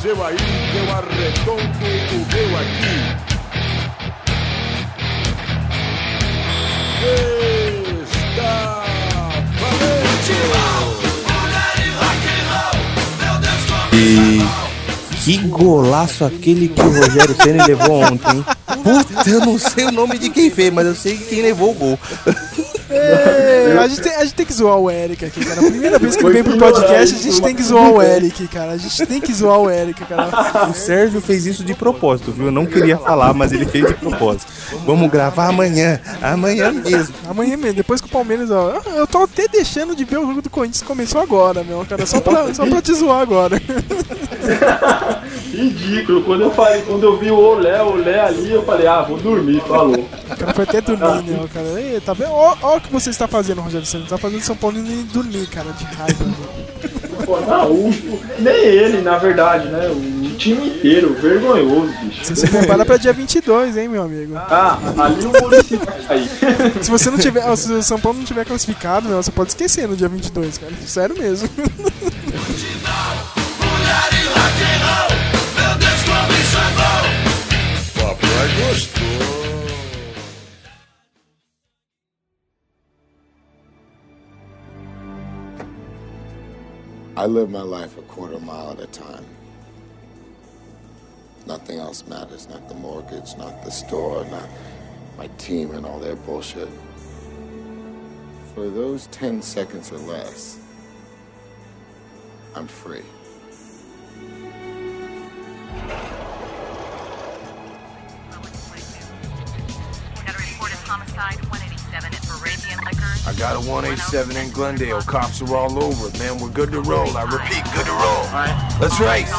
seu aí, eu arredondo o meu aqui. Está E que golaço aquele que o Rogério Senna levou ontem, hein? Puta, eu não sei o nome de quem fez, mas eu sei quem levou o gol. É, a, gente tem, a gente tem que zoar o Eric aqui, cara. A primeira vez que ele vem pro podcast, a gente tem que zoar o Eric, cara. A gente tem que zoar o Eric, cara. O Sérgio fez isso de propósito, viu? Eu não queria falar, mas ele fez de propósito. Vamos gravar amanhã, amanhã mesmo. Amanhã mesmo, depois que o Palmeiras, ó. Eu tô até deixando de ver o jogo do Corinthians que começou agora, meu, cara. Só pra, só pra te zoar agora. Ridículo. Quando eu falei, quando eu vi o Olé, o Olé ali, eu falei, ah, vou dormir, falou. O cara foi até dormir, né, cara? Ei, tá vendo? Ó o que você está fazendo, Rogério Santos. Tá fazendo São Paulo nem dormir, cara, de raiva. Meu. Pô, não, o, o, nem ele, na verdade, né? O time inteiro, vergonhoso, bicho. Você se prepara pra dia 22, hein, meu amigo? Ah, ali o município vai sair. Se você não tiver, se o São Paulo não tiver classificado, meu, você pode esquecer no dia 22, cara. Sério mesmo. I live my life a quarter mile at a time. Nothing else matters. Not the mortgage, not the store, not my team and all their bullshit. For those 10 seconds or less, I'm free. Homicide 187 at Moravian Liquors. I got a 187 in Glendale. Cops are all over it, man. We're good to roll. I repeat, good to roll. All right. Let's race.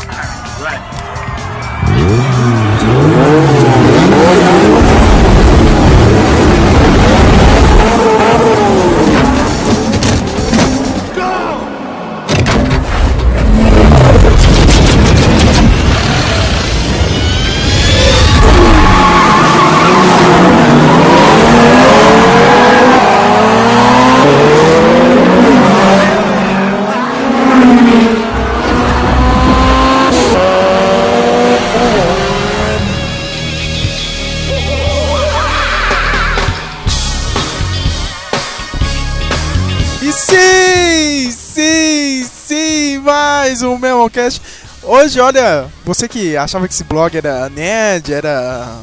E Memocast. Hoje, olha, você que achava que esse blog era nerd, era.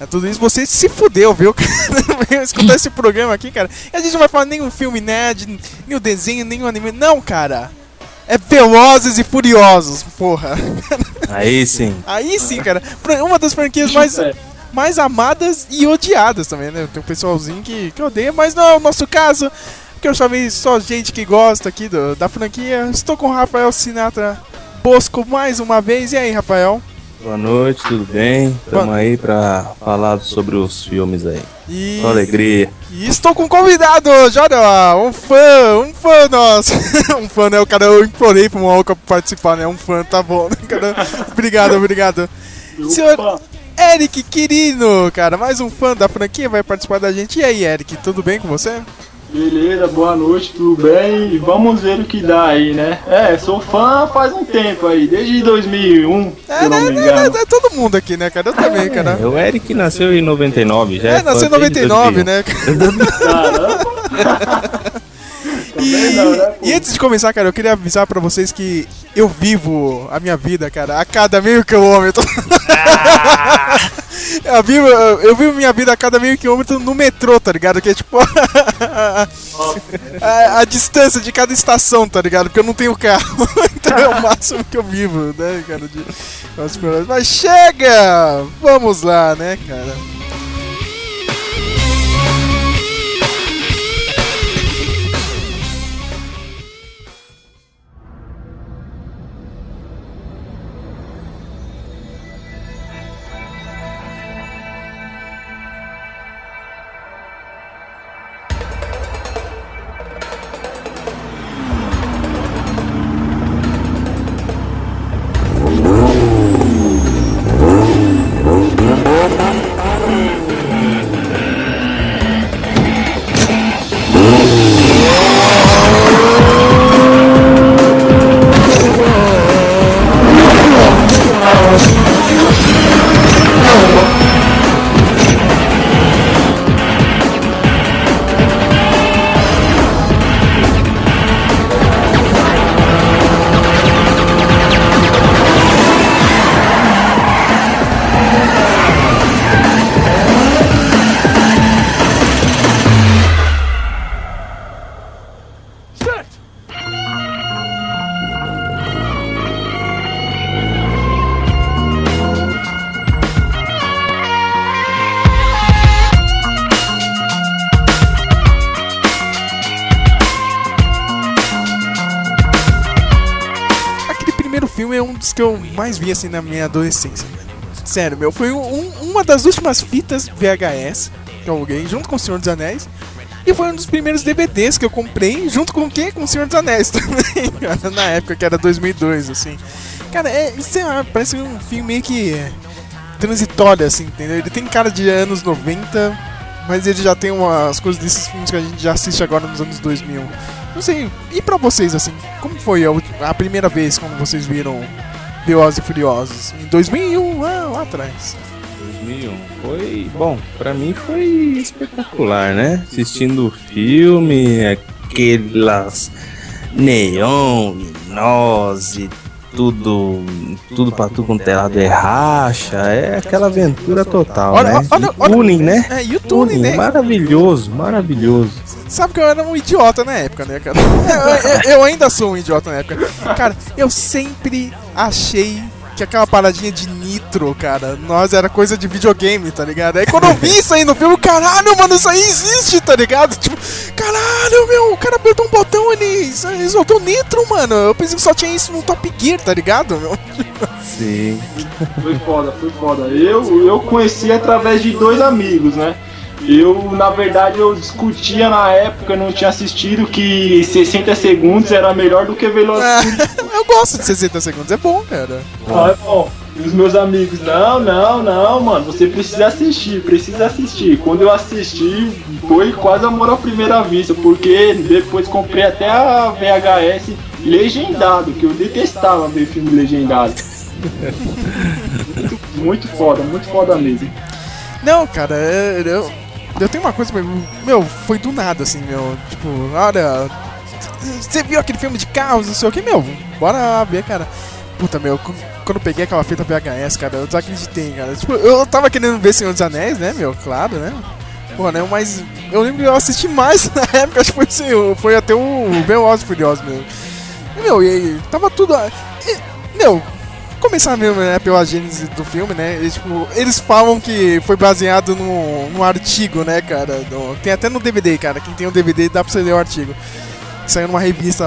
É tudo isso, você se fudeu, viu? escutar esse programa aqui, cara. E a gente não vai falar nenhum filme nerd, nem o desenho, nem o anime. Não, cara. É Velozes e Furiosos, porra. Aí sim. Aí sim, cara. Uma das franquias mais, mais amadas e odiadas também, né? Tem um pessoalzinho que, que odeia, mas não é o nosso caso. Porque eu chamei só gente que gosta aqui do- da franquia. Estou com o Rafael Sinatra Bosco mais uma vez. E aí, Rafael? Boa noite, tudo bem? Tamo Boa- aí pra falar sobre os filmes aí. E, Com alegria. e estou com um convidado hoje, olha lá, um fã, um fã nosso. um fã, né? O cara, eu implorei pro Moca participar, né? Um fã, tá bom. né, cara? obrigado, obrigado. Senhor Eric Quirino, cara, mais um fã da franquia vai participar da gente. E aí, Eric, tudo bem com você? Beleza, boa noite, tudo bem? E vamos ver o que dá aí, né? É, sou fã faz um tempo aí, desde 2001, se É, não né, me engano. né, é todo mundo aqui, né, cara? Eu também, cara. É, o Eric nasceu em 99, já É, nasceu em fã desde 99, 2000. né? Caramba! E, não, né, pô? e antes de começar, cara, eu queria avisar pra vocês que eu vivo a minha vida, cara, a cada meio quilômetro. eu, vivo, eu minha vida a cada meio quilômetro no metrô, tá ligado? Que é tipo a, a distância de cada estação, tá ligado? Porque eu não tenho carro. então é o máximo que eu vivo, né, cara? De... Mas chega! Vamos lá, né, cara? Filme é um dos que eu mais vi assim na minha adolescência. Sério, meu, foi um- uma das últimas fitas VHS que eu aluguei junto com o Senhor dos Anéis. E foi um dos primeiros DVDs que eu comprei junto com o? Com o Senhor dos Anéis também, na época que era 2002, assim. Cara, é, sei lá, parece um filme meio que transitório, assim, entendeu? Ele tem cara de anos 90, mas ele já tem umas coisas desses filmes que a gente já assiste agora nos anos 2000. Não sei, e pra vocês, assim, como foi a, a primeira vez quando vocês viram Velozes e Furiosos? Em 2001, lá, lá atrás. 2001. Foi, bom, pra mim foi espetacular, né? Assistindo o filme, aquelas neon, nós e tudo, tudo pra tudo com telado é racha, é aquela aventura total, Olha, né? olha, olha- tuning, né? É, e o tuning, né? Maravilhoso, maravilhoso. Sabe que eu era um idiota na época, né, cara? Eu, eu- eu ainda sou um idiota na época. Cara, eu sempre achei que aquela paradinha de nitro, cara, nós era coisa de videogame, tá ligado? Aí quando eu vi isso aí no filme, caralho, mano, isso aí existe, tá ligado? Tipo, caralho, meu, o cara apertou um botão ele, ele soltou nitro, mano. Eu pensei que só tinha isso no Top Gear, tá ligado, meu? Sim. Foi foda, foi foda. Eu, eu conheci através de dois amigos, né? Eu, na verdade, eu discutia na época, não tinha assistido, que 60 segundos era melhor do que Velocity. Eu gosto de 60 segundos, é bom, cara. Ah, é bom. E os meus amigos, não, não, não, mano, você precisa assistir, precisa assistir. Quando eu assisti, foi quase amor à primeira vista, porque depois comprei até a VHS legendado, que eu detestava ver filme legendado. muito, muito foda, muito foda mesmo. Não, cara, é- eu, eu tenho uma coisa, meu, foi do nada, assim, meu. Tipo, olha. Você viu aquele filme de carros, não sei o que, meu? Bora ver, cara. Puta, meu, qu- quando eu peguei aquela fita VHS, cara, eu desacreditei, cara. Tipo, eu tava querendo ver Senhor dos Anéis, né, meu? Claro, né? Porra, né? Mas eu lembro que eu assisti mais na época, acho que foi, assim, foi até o Velozes Furiosos, meu. Meu, e aí, tava tudo. e, meu, começar mesmo, né, pela gênese do filme, né? E, tipo, eles falam que foi baseado no artigo, né, cara? tem até no DVD, cara. Quem tem o DVD dá pra você ler o artigo. Que saiu numa revista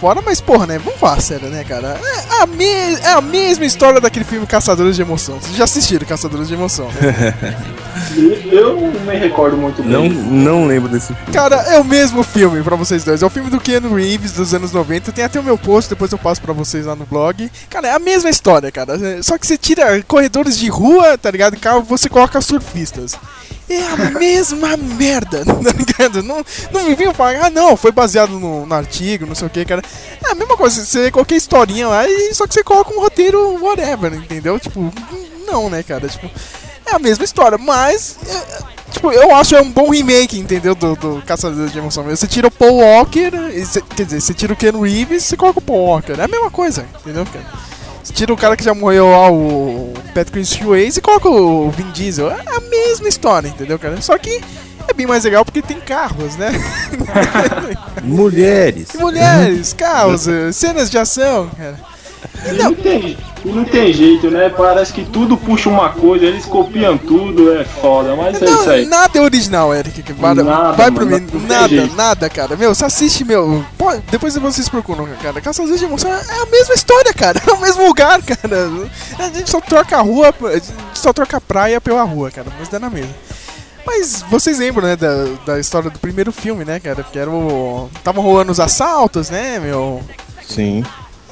fora, mas porra, né? Vamos falar sério, né, cara? É a, me- é a mesma história daquele filme Caçadores de Emoção. Vocês já assistiram Caçadores de Emoção, né? Eu não me recordo muito bem. Não, não lembro desse filme. Cara, é o mesmo filme pra vocês dois. É o filme do Keanu Reeves dos anos 90. Tem até o meu post, depois eu passo pra vocês lá no blog. Cara, é a mesma história, cara. Só que você tira corredores de rua, tá ligado? Carro, você coloca surfistas. É a mesma merda, tá ligado? Não, não me vinham falar, ah não, foi baseado no, no artigo, não sei o que, cara. É a mesma coisa, você qualquer historinha lá, e só que você coloca um roteiro whatever, entendeu? Tipo, não, né, cara? Tipo, é a mesma história, mas. é, Tipo, eu acho é um bom remake, entendeu? Do, do Caçador de Emoção. Você tira o Paul Walker, você- quer dizer, você tira o Ken Reeves e você coloca o Paul Walker. É a mesma coisa, entendeu, cara? Você tira o cara que já morreu lá, o Patrick Swayze, e coloca o Vin Diesel. É a mesma história, entendeu, cara? Só que é bem mais legal porque tem carros, né? Mulheres. Mulheres, carros, cenas de ação, cara. E não, tem, e não tem jeito, né? Parece que tudo puxa uma coisa, eles copiam tudo, é foda, mas é isso Não, aí. nada é original, Eric. que Vai, Nada, vai pro mano, mim. Nada, jeito. nada, cara. Meu, você assiste, meu. pô, depois vocês procuram, cara. Caçadores de Emoção é a mesma história, cara. É o mesmo lugar, cara. A gente só troca a rua, a gente só troca a praia pela rua, cara. Mas dá na mesma. Mas vocês lembram, né, da, da história do primeiro filme, né, cara? Que era o. Tava rolando os assaltos, né, meu? Sim.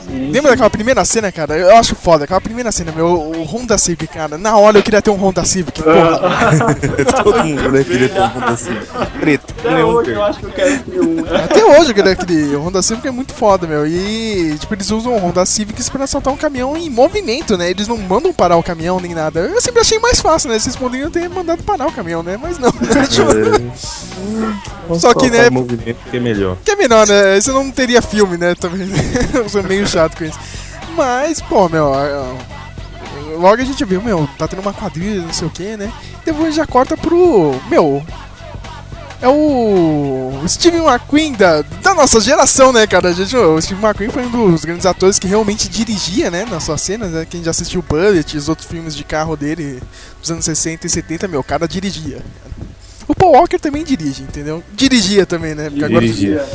Lembra daquela primeira cena, cara? Eu acho foda. Aquela primeira cena, meu, o Honda Civic, cara. Na hora eu queria ter um Honda Civic, porra. Todo mundo né, queria ter um Honda Civic preto. Até hoje eu acho que eu quero ter um. Até hoje, aquele, aquele Honda Civic é muito foda, meu. E, tipo, eles usam o Honda Civics pra assaltar um caminhão em movimento, né? Eles não mandam parar o caminhão nem nada. Eu sempre achei mais fácil, né? Vocês poderiam ter mandado parar o caminhão, né? Mas não. né? Tipo, É. Só que, né, o que é melhor. que é melhor, né? Você não teria filme, né? Também. Eu sou meio chato com isso. Mas, pô, meu. Logo a gente viu, meu, tá tendo uma quadrilha, não sei o que, né? Depois já corta pro. Meu. É o Steve McQueen da, da nossa geração, né, cara? A gente, o Steve McQueen foi um dos grandes atores que realmente dirigia, né, nas suas cenas, né? Quem já assistiu Bullet e os outros filmes de carro dele dos anos 60 e 70, meu, o cara dirigia. O Paul Walker também dirige, entendeu? Dirigia também, né? Porque agora Dirigia.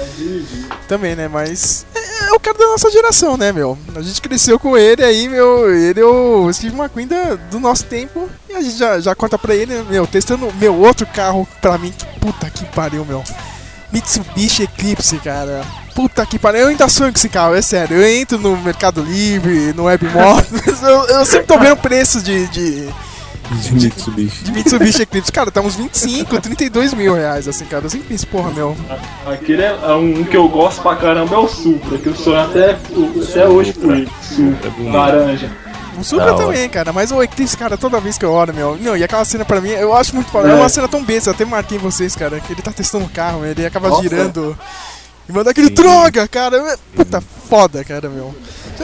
também, né? Mas. é, é o cara da nossa geração, né, meu? A gente cresceu com ele aí, meu. Ele é o Steve McQueen da- do nosso tempo. E a gente já, já conta pra ele, meu, testando meu outro carro pra mim. Que puta que pariu, meu. Mitsubishi Eclipse, cara. Puta que pariu. Eu ainda sonho com esse carro, é sério. Eu entro no Mercado Livre, no Webmotos. eu, eu sempre tô vendo preços de, de, De Mitsubishi. de Mitsubishi Eclipse. Cara, tá uns 25, 32 mil reais, assim, cara. Eu sempre penso, porra, meu. Aquele é é um que eu gosto pra caramba, é o Supra, que eu sonho até, até hoje por ele. Supra, laranja. O Supra hora. também, cara, mas o Eclipse, cara, toda vez que eu olho, meu. Não, e aquela cena pra mim, eu acho muito foda. É, É. uma cena tão besta, eu até marquei em vocês, cara, que ele tá testando o carro, ele acaba Nossa. girando e manda aquele Sim. droga, cara. É, Puta foda, cara, meu.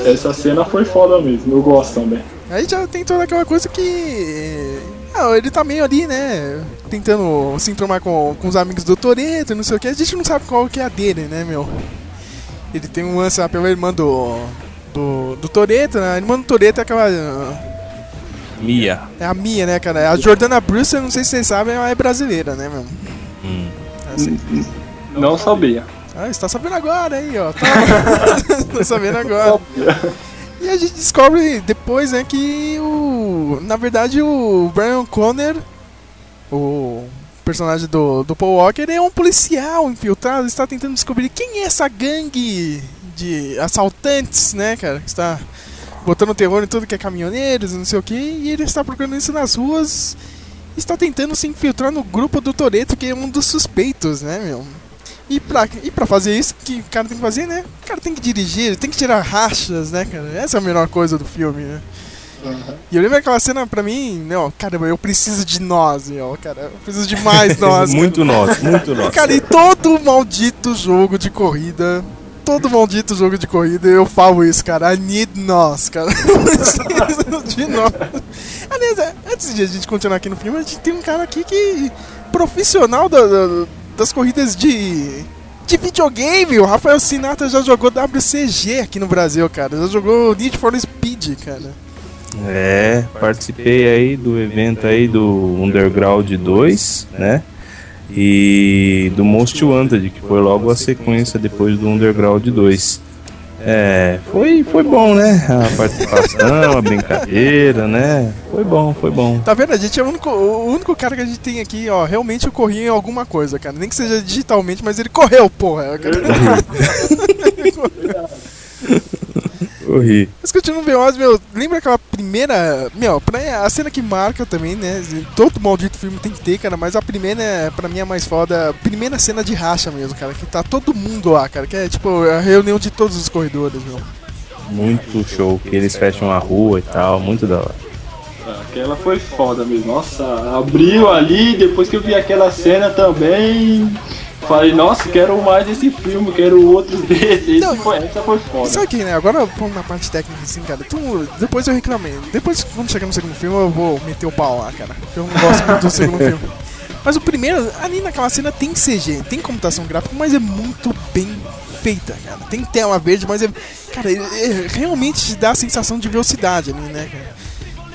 Essa cena foi foda mesmo, eu gosto também. Aí já tem toda aquela coisa que. Ah, ele tá meio ali, né? Tentando se entromar com, com os amigos do Toreto, não sei o que. A gente não sabe qual que é a dele, né, meu? Ele tem um lance lá pela irmã do. Do, do Toreto, né? A irmã do Toreto é aquela. Mia. É a minha, né, cara? A Jordana Brewster, não sei se vocês sabem, ela é brasileira, né, meu? Hum. É assim. Não sabia. Ah, você tá sabendo agora aí, ó. Tá, tá sabendo agora. E a gente descobre depois, né, que o. Na verdade, o Brian Conner, o personagem do, do Paul Walker, é um policial infiltrado, está tentando descobrir quem é essa gangue de assaltantes, né, cara? Que está botando terror em tudo que é caminhoneiros, não sei o que, e ele está procurando isso nas ruas. Está tentando se infiltrar no grupo do Toreto, que é um dos suspeitos, né, meu? E pra, e pra fazer isso, que o cara tem que fazer, né? O cara tem que dirigir, tem que tirar rachas, né, cara? Essa é a melhor coisa do filme, né? E eu lembro aquela cena pra mim, não, caramba, eu preciso de nós, ó, cara. Eu preciso de mais nós. muito nosso, muito nosso. Cara, e todo maldito jogo de corrida. Todo maldito jogo de corrida, eu falo isso, cara. I need nós, cara. Eu preciso de nós. Aliás, é, antes de a gente continuar aqui no filme, a gente tem um cara aqui que. profissional da- da- das corridas de. de videogame. O Rafael Sinatra já jogou WCG aqui no Brasil, cara. Já jogou Need for Speed, cara. É, participei aí do evento aí do Underground 2, né? E do Most Wanted, que foi logo a sequência depois do Underground 2. É, foi, foi bom, né? A participação, a brincadeira, né? Foi bom, foi bom. Tá vendo? A gente é o único, o único cara que a gente tem aqui, ó. Realmente corria em alguma coisa, cara. Nem que seja digitalmente, mas ele correu, porra. Cara. Corri. Mas continuando Veloz, meu, lembra aquela primeira. Meu, pra, a cena que marca também, né? Todo maldito filme tem que ter, cara, mas a primeira, é, pra mim, é a mais foda. A primeira cena de racha mesmo, cara, que tá todo mundo lá, cara, que é tipo a reunião de todos os corredores, meu. Muito show, que eles fecham a rua e tal, muito da hora. Aquela foi foda mesmo. Nossa, abriu ali, depois que eu vi aquela cena também. Falei, nossa, quero mais esse filme, quero outro desse. Esse Não, foi, essa foi foda. sabe que, né? Agora vamos na parte técnica, assim, cara. Tu, depois eu reclamei. Depois, quando chegar no segundo filme, eu vou meter o pau lá, cara. Eu não gosto muito do segundo filme. Mas o primeiro, ali naquela cena tem CG, tem computação gráfica, mas é muito bem feita, cara. Tem tela verde, mas é. Cara, é- é- realmente te dá a sensação de velocidade ali, né, cara?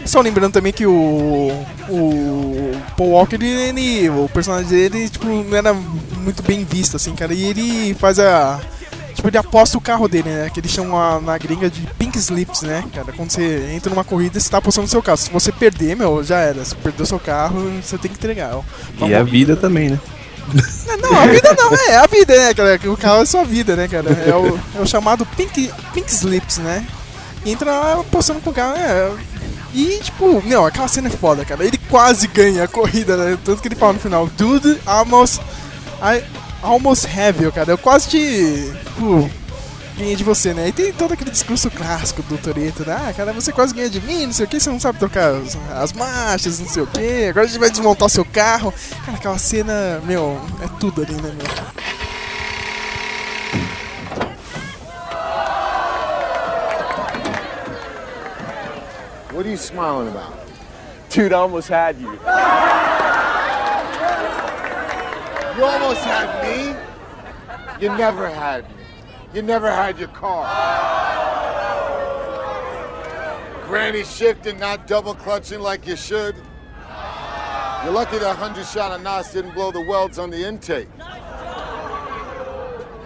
Só lembrando também que o. O Paul Walker, ele, O personagem dele, tipo, não era muito bem visto, assim, cara. E ele faz a. Tipo, ele aposta o carro dele, né? Que eles chamam na gringa de pink slips, né, cara? Quando você entra numa corrida, você tá apostando seu carro. Se você perder, meu, já era. Se perdeu seu carro, você tem que entregar. ó. E a vida também, né? Não, a vida não, é a vida, né, cara? O carro é sua vida, né, cara? É o, é o chamado pink, pink slips, né? Entra lá apostando com o carro, é. E, tipo, meu, aquela cena é foda, cara. Ele quase ganha a corrida, né? Tanto que ele fala no final, dude, almost. I almost have you, cara. Eu quase te. Tipo, ganhei de você, né? E tem todo aquele discurso clássico do Toreto, né? Ah, cara, você quase ganha de mim, não sei o que, você não sabe trocar as, as marchas, não sei o que. Agora a gente vai desmontar seu carro. Cara, aquela cena, meu, é tudo ali, né, meu? What are you smiling about? Dude, I almost had you. You almost had me. You never had me. You never had your car. Granny shifting, not double clutching like you should. You're lucky that 100 shot of Nas didn't blow the welds on the intake.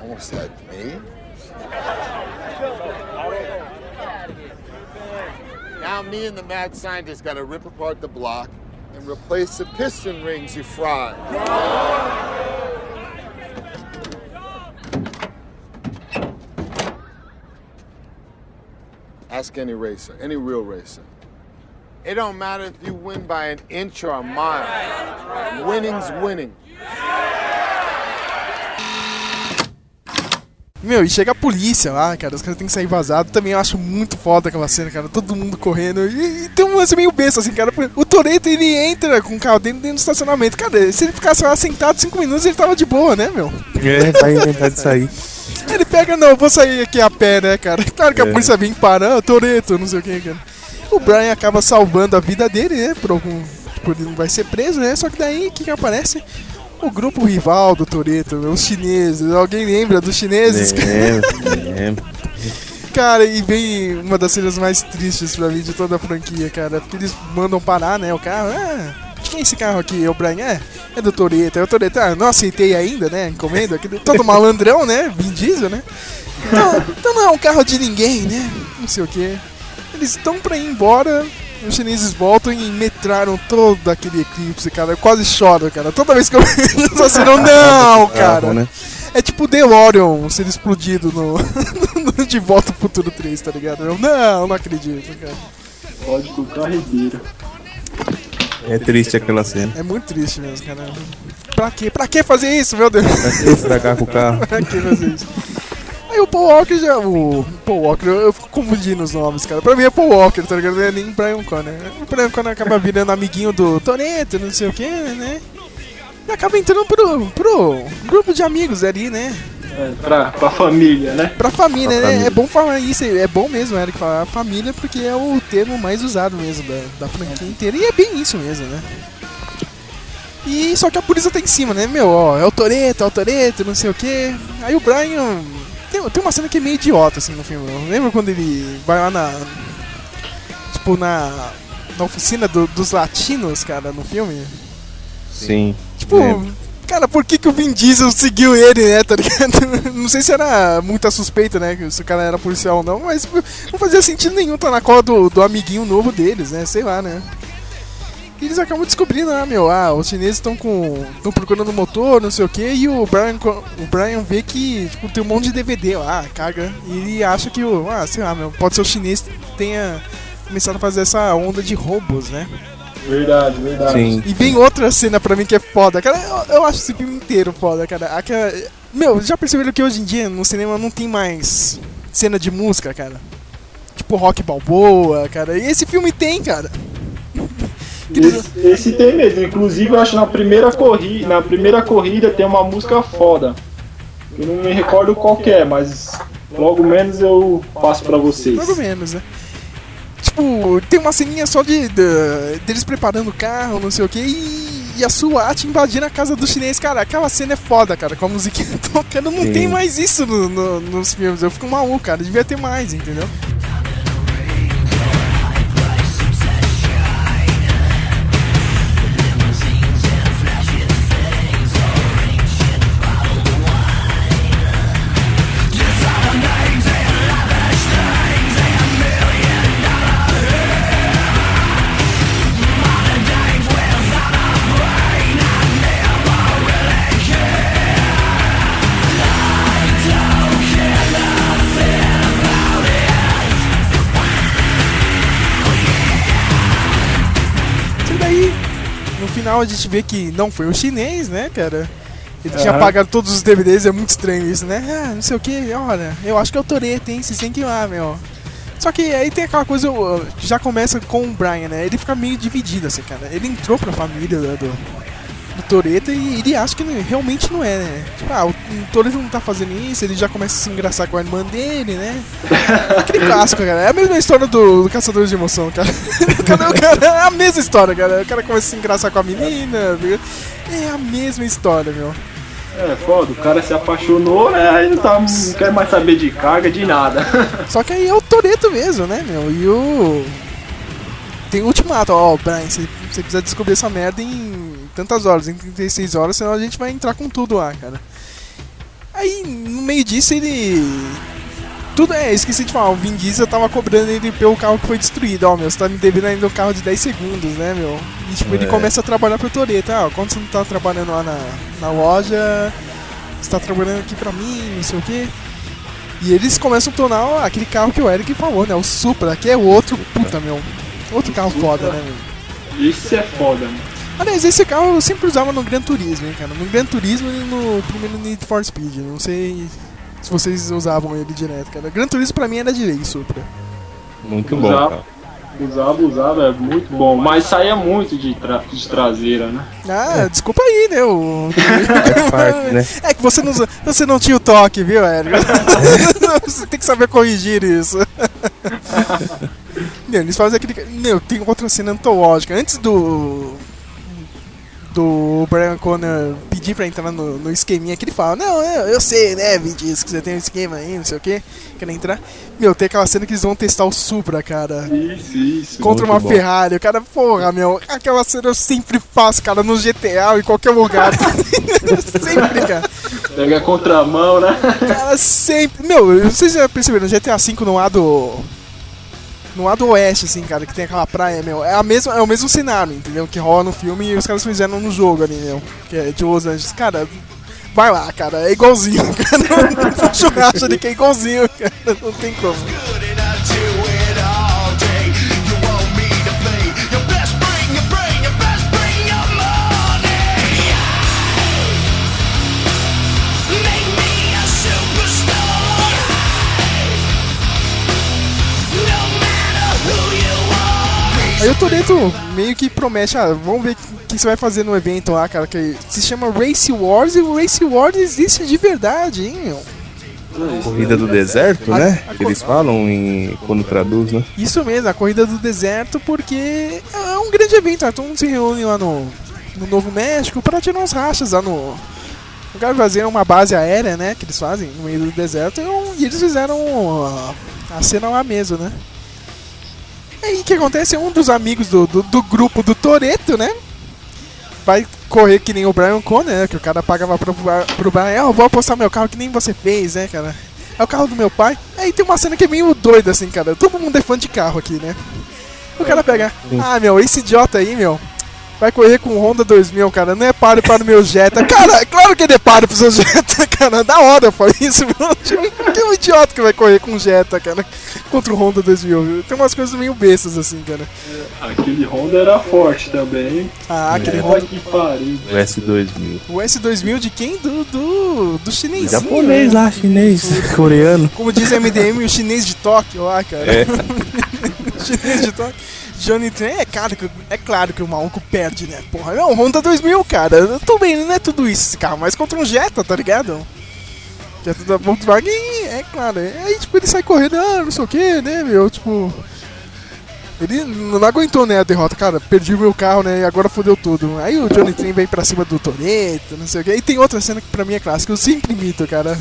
Almost had me. Now me and the mad scientist gotta rip apart the block and replace the piston rings you fried. Ask any racer, any real racer. It don't matter if you win by an inch or a mile. Winning's winning. Meu, e chega a polícia lá, cara, os caras têm que sair vazado. Também eu acho muito foda aquela cena, cara. Todo mundo correndo. E, e tem um lance meio besta, assim, cara. O Toreto ele entra com o carro dentro, dentro do estacionamento. Cara, se ele ficasse lá sentado cinco minutos, ele tava de boa, né, meu? É, vai inventar de sair. Ele pega, não, vou sair aqui a pé, né, cara? Claro que a É. polícia vem parar, ah, Toreto, não sei o que, cara. O Brian acaba salvando a vida dele, né? Por algum. Tipo, ele não vai ser preso, né? Só que daí, o que que aparece? O grupo rival do Toreto, os chineses. Alguém lembra dos chineses? Lembro, lembro. Cara, e vem uma das cenas mais tristes pra mim de toda a franquia, cara. Porque eles mandam parar, né? O carro. Ah, de quem é esse carro aqui? É o Brian? É, é do Toreto. É o Toreto. Ah, não aceitei ainda, né? Encomenda. Todo malandrão, né? Vin Diesel, né? Então, então não é um carro de ninguém, né? Não sei o que. Eles estão pra ir embora. Os chineses voltam e metraram todo aquele eclipse, cara. Eu quase choro, cara. Toda vez que eu vejo cena, eu, não, cara. Carro, né? É tipo o DeLorean sendo explodido no, no De Volta ao Futuro 3, tá ligado? Eu, não, não acredito, cara. Código carregueiro. É triste aquela cena. É muito triste mesmo, cara. Pra quê? Pra que fazer isso, meu Deus? Pra que estragar com o carro? pra que fazer isso? Aí o Paul Walker já. O Paul Walker, eu, eu fico confundindo os nomes, cara. Pra mim é Paul Walker, tá ligado? Não é nem Brian Connor. O Brian Connor acaba virando amiguinho do Toreto, não sei o que, né? E acaba entrando pro, pro grupo de amigos ali, né? É, pra, pra família, né? Pra família, Pra né? família. É bom falar isso, é bom mesmo, Eric, falar família, porque é o termo mais usado mesmo da, da franquia inteira. E é bem isso mesmo, né? E só que a polícia tá em cima, né? Meu, ó, é o Toreto, é o Toreto, não sei o que. Aí o Brian. Tem, tem uma cena que é meio idiota, assim, no filme. Lembra quando ele vai lá na. Tipo, na. Na oficina do- dos latinos, cara, no filme? Sim. Tipo, lembro. cara, por que, que o Vin Diesel seguiu ele, né, tá ligado? Não sei se era muita suspeita, né, se o cara era policial ou não, mas não fazia sentido nenhum estar na cola do, do amiguinho novo deles, né, sei lá, né. E eles acabam descobrindo, ah, meu, ah, os chineses estão com. estão procurando o motor, não sei o que, e o Brian, o Brian vê que, tipo, tem um monte de DVD lá, caga, e ele acha que o, ah, sei lá, meu, pode ser o chinês que tenha começado a fazer essa onda de roubos, né. Verdade, verdade. Sim. E vem outra cena pra mim que é foda, cara. Eu, eu acho esse filme inteiro foda, cara. Aquela, meu, já perceberam que hoje em dia no cinema não tem mais cena de música, cara? Tipo rock balboa, cara. E esse filme tem, cara. Esse, esse tem mesmo. Inclusive, eu acho na primeira corrida, na primeira corrida tem uma música foda. Eu não me recordo qual que é, mas logo menos eu passo pra vocês. Ou menos, né? Tipo, tem uma ceninha só de, de- deles preparando o carro, não sei o que, e, e a SWAT invadindo a casa do chinês. Cara, aquela cena é foda, cara, com a musiquinha tocando. Não Sim. tem mais isso no- no- nos filmes. Eu fico maluco, cara. Devia ter mais, entendeu? Final a gente vê que não foi o chinês, né, cara? Ele tinha Aham. apagado todos os DVDs, é muito estranho isso, né? Ah, não sei o que, olha, eu acho que é o Toreto, hein? Vocês têm que ir lá, meu. Só que aí tem aquela coisa, já começa com o Brian, né? Ele fica meio dividido, assim, cara. Ele entrou pra família né, do, do Toreto e ele acha que realmente não é, né? Tipo, ah, o, Toreto não tá fazendo isso, ele já começa a se engraçar com a irmã dele, né? Aquele clássico, cara. É a mesma história do, do Caçadores de Emoção, cara. O É a mesma história, cara. O cara começa a se engraçar com a menina. viu? É a mesma história, meu. É, foda, o cara se apaixonou, né? Aí não, tá, não quer mais saber de carga, de nada. Só que aí é o Toreto mesmo, né, meu? E o. Tem o ultimato, ó, Brian, você você precisa descobrir essa merda em tantas horas, em 36 horas, senão a gente vai entrar com tudo lá, cara. Aí, no meio disso, ele. Tudo é, esqueci de falar, o Vin Diesel tava cobrando ele pelo carro que foi destruído, ó, meu, você tá me devendo ainda um carro de 10 segundos, né, meu? E tipo, ele É. começa a trabalhar pro Toreto, ah, quando você não tá trabalhando lá na, na loja, você tá trabalhando aqui pra mim, não sei o quê. E eles começam a tornar ó, aquele carro que o Eric falou, né, o Supra, que é outro, puta, meu, outro carro foda, né, meu? Isso é foda, mano. Aliás, esse carro eu sempre usava no Gran Turismo, hein, cara. No Gran Turismo e no primeiro Need for Speed. Não sei se vocês usavam ele direto, cara. Gran Turismo pra mim era direito, Supra. Muito bom, Usava. cara. Usava, usava, é muito bom. Mas saía muito de, tra de traseira, né? Ah, desculpa aí, né? O... Parte, né? É que você não, você não tinha o toque, viu, Érico? você tem que saber corrigir isso. Meu, eles fazem aquele. Meu, tem outra cena antológica. Antes do. Do Brian Connor pedir pra entrar no, no esqueminha que ele fala: Não, eu, eu sei, né, Vin Diesel, que você tem um esquema aí, não sei o que, quer entrar. Meu, tem aquela cena que eles vão testar o Supra, cara. Isso, isso. Contra uma bom. Ferrari, o cara, porra, meu, aquela cena eu sempre faço, cara, no GTA ou em qualquer lugar. sempre, cara. Pega a contramão, né? Cara, sempre. Meu, vocês já perceberam, no GTA V no lado. No lado oeste, assim, cara, que tem aquela praia, meu. É, a mesma, é o mesmo cenário, entendeu? Que rola no filme e os caras fizeram no jogo ali, meu. Que é de Los Angeles. Cara, vai lá, cara, é igualzinho, cara. Não tem churrasco ali que é igualzinho, cara. Não tem como. Aí o Toreto meio que promete, ah, vamos ver o que você vai fazer no evento lá, cara, que se chama Race Wars e o Race Wars existe de verdade, hein, meu? Corrida do deserto, A- né? a Que eles falam em, quando traduz, né? Isso mesmo, a corrida do deserto, porque é um grande evento, né? todo mundo se reúne lá no, no Novo México para tirar uns rachas lá no. O cara fazer uma base aérea, né? Que eles fazem no meio do deserto e, eles fizeram a, a cena lá mesmo, né? Aí o que acontece? Um dos amigos do, do, do grupo do Toreto, né? Vai correr que nem o Brian Connor, né? Que o cara pagava pro, pro Brian, "Ah, eu vou apostar meu carro que nem você fez, né, cara? É o carro do meu pai. Aí tem uma cena que é meio doida, assim, cara. Todo mundo é fã de carro aqui, né? O cara pega, ah, meu, esse idiota aí, meu, vai correr com o Honda 2000, cara. Não é páreo para o meu Jetta. Cara, é claro que ele é páreo pro seu Jetta, cara. Da hora eu falei isso, meu. Tipo, Que um idiota que vai correr com Jetta, cara, contra o Honda 2000. Tem umas coisas meio bestas, assim, cara. Aquele Honda era forte também, hein? Ah, aquele Olha Honda. que pariu. O S2000. O S2000 de quem? Do, do, do chinesinho. Japonês né? lá, chinês, coreano. Como diz a MDM, o chinês de Tóquio lá, cara. É. chinês de Tóquio. Johnny Train, é claro, que, é claro que o maluco perde, né? Porra, é um Honda 2000, cara. Tudo bem, não é tudo isso esse carro, mas contra um Jetta, tá ligado? Jetta da Volkswagen, é claro. Aí, tipo, ele sai correndo, ah, não sei o que, né, meu? Tipo. Ele não aguentou, né, a derrota. Cara, perdi o meu carro, né, e agora fodeu tudo. Aí o Johnny Train vem pra cima do Toreto, não sei o que. E tem outra cena que pra mim é clássica, eu sempre imito, cara.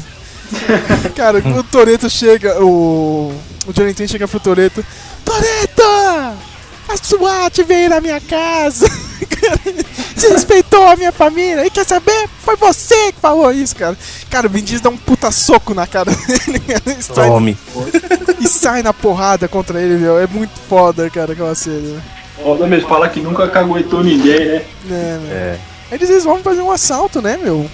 Cara, o Toreto chega, o. O Johnny Train chega pro Toreto. Toreto! A SWAT veio na minha casa! Cara, Você respeitou a minha família! E quer saber? Foi você que falou isso, cara! Cara, o Vin Diesel dá um puta soco na cara dele, cara, e sai, Tome. e sai na porrada contra ele, meu. É muito foda, cara, aquela cena. Foda mesmo, fala que nunca caguetou ninguém, né? né, meu? É. Aí eles resolvem fazer um assalto, né, meu?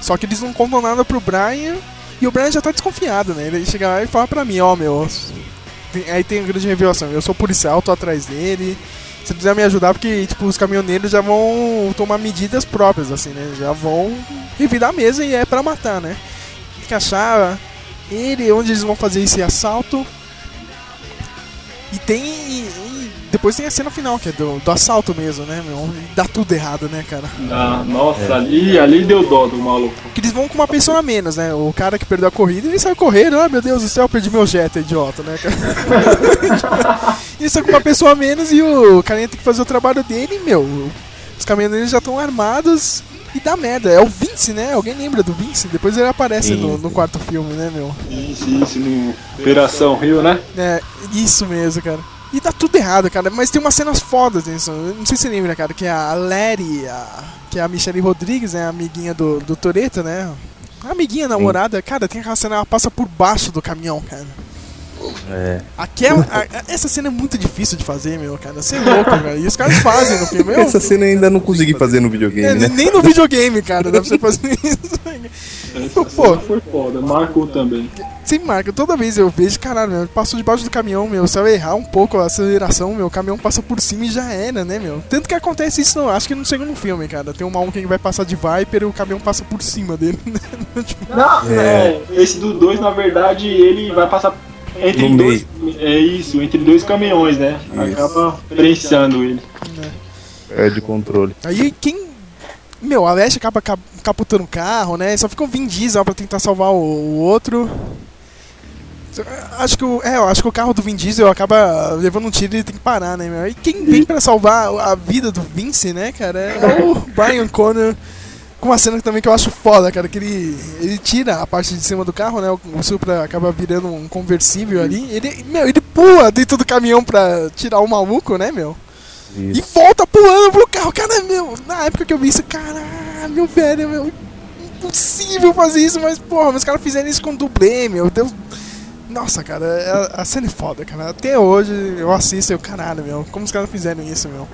Só que eles não contam nada pro Brian e o Brian já tá desconfiado, né? Ele chega lá e fala pra mim, ó, meu. Tem- aí tem a grande revelação, eu sou policial, tô atrás dele. Se quiser me ajudar, porque, tipo, os caminhoneiros já vão tomar medidas próprias, assim, né? Já vão revidar a mesa e é pra matar, né? Tem que achar ele, onde eles vão fazer esse assalto. E tem. Depois tem a cena final, que é do, do assalto mesmo, né, meu? E dá tudo errado, né, cara? Ah, nossa, ali, ali deu dó do maluco. Porque eles vão com uma pessoa a menos, né? O cara que perdeu a corrida, ele sai correndo, ah, meu Deus do céu, perdi meu Jetta, idiota, né, cara? eles são com uma pessoa a menos e o carinha tem que fazer o trabalho dele, e, meu. Os caminhoneiros já estão armados e dá merda. É o Vince, né? Alguém lembra do Vince? Depois ele aparece no, no quarto filme, né, meu? Isso, isso, no Operação Rio, né? É, isso mesmo, cara. E dá tudo errado, cara. Mas tem umas cenas fodas nisso. Não sei se você lembra, cara, que a Larry, a, que é a Michelle Rodrigues, né? A amiguinha do, do Toreto, né? A amiguinha, namorada, cara, tem aquela cena, ela passa por baixo do caminhão, cara. É. Aquela, a- a- essa cena é muito difícil de fazer, meu, cara. Você é louco, velho. E os caras fazem no filme. Eu, Essa cena eu ainda não consegui fazer no videogame, é, né? Nem no videogame, cara, dá pra você fazer isso. Essa Pô. foi foda, marcou também. Sempre marca, toda vez eu vejo, caralho, meu, passou debaixo do caminhão, meu. Se eu errar um pouco a aceleração, meu, o caminhão passa por cima e já era, né, meu? Tanto que acontece isso, não, acho que no segundo filme, cara. Tem um maluco que vai passar de Viper e o caminhão passa por cima dele, né? Tipo, Não, é. esse do 2, na verdade, ele vai passar entre No dois. É isso, entre dois caminhões, né? Isso. Acaba prensando ele. É de controle. Aí quem. Meu, a Leste acaba cap- capotando o carro, né? Só fica o Vin Diesel pra tentar salvar o, o outro. Acho que, o, é, acho que o carro do Vin Diesel acaba levando um tiro e ele tem que parar, né, meu? E quem vem pra salvar a vida do Vince, né, cara, é o Brian Connor. Com uma cena também que eu acho foda, cara, que ele, ele tira a parte de cima do carro, né? O, o Supra acaba virando um conversível ali. Ele, meu, ele pula dentro do caminhão pra tirar o maluco, né, meu? E Isso. volta pulando pro carro. Cara, meu, na época que eu vi isso, caralho, velho, meu, impossível fazer isso, mas, porra, os caras fizeram isso com dublê, meu, Deus. Nossa, cara, a, a cena é foda, cara. Até hoje eu assisto e eu, caralho, meu, como os caras fizeram isso, meu?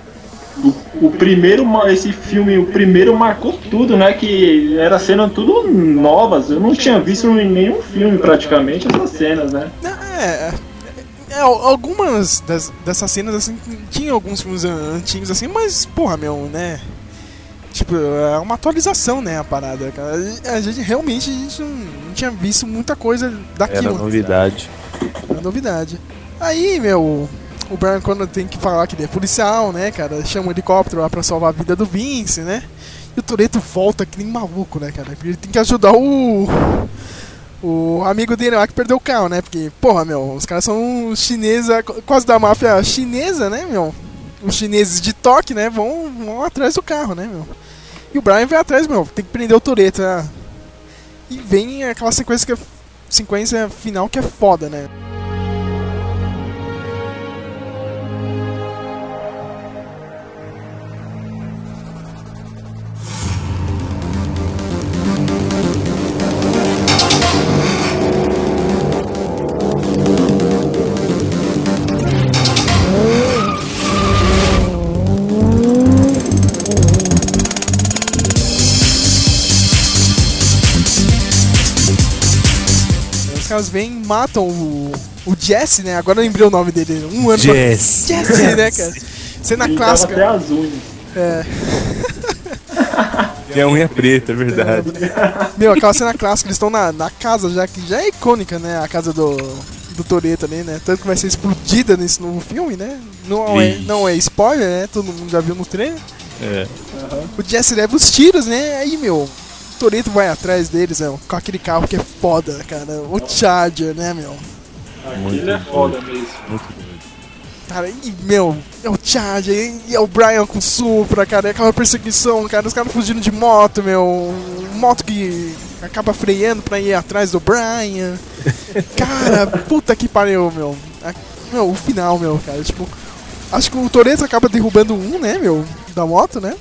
O, o primeiro, esse filme, o primeiro marcou tudo, né? Que era cena tudo novas. Eu não tinha visto em nenhum filme praticamente essas cenas, né? É, é, é, algumas das- dessas cenas, assim, tinha alguns filmes an- antigos, assim, mas, porra, meu, né? Tipo, é uma atualização, né, a parada, cara. A gente realmente a gente não, não tinha visto muita coisa Era daquilo. novidade. Era novidade. Aí, meu, o Brian Connor tem que falar que ele é policial, né, cara? Chama um helicóptero lá pra salvar a vida do Vince, né? E o Toreto volta que nem maluco, né, cara? Ele tem que ajudar o. O amigo dele lá que perdeu o carro, né? Porque, porra, meu, os caras são chineses, quase da máfia chinesa, né, meu? Os chineses de toque, né? Vão, vão atrás do carro, né, meu? E o Brian vai atrás, meu, tem que prender o Toreto, né? E vem aquela sequência, que é, sequência final que é foda, né? Caras vêm, matam o, o Jesse, né? Agora eu lembrei o nome dele. Um ano Jess. pra... Jesse, né, cara? Cena Ele tava clássica. até as unhas. É. Tem a unha preta, é verdade. Meu, aquela cena clássica, eles estão na, na casa já, que já é icônica, né? A casa do, do Toreto ali, né? Tanto que vai ser explodida nesse novo filme, né? Não é, não é spoiler, né? Todo mundo já viu no trailer. É. O Jesse leva os tiros, né? Aí, meu, Toreto vai atrás deles, né? Com aquele carro que é foda, cara. O Charger, né, meu? Aquilo é foda mesmo. Cara, e, meu, é o Charger, e é o Brian com Supra, cara, é aquela perseguição, cara, os caras fugindo de moto, meu, moto que acaba freando pra ir atrás do Brian. Cara, puta que pariu, meu. Meu, o final, meu, cara, tipo, acho que o Toreto acaba derrubando um, né, meu, da moto, né,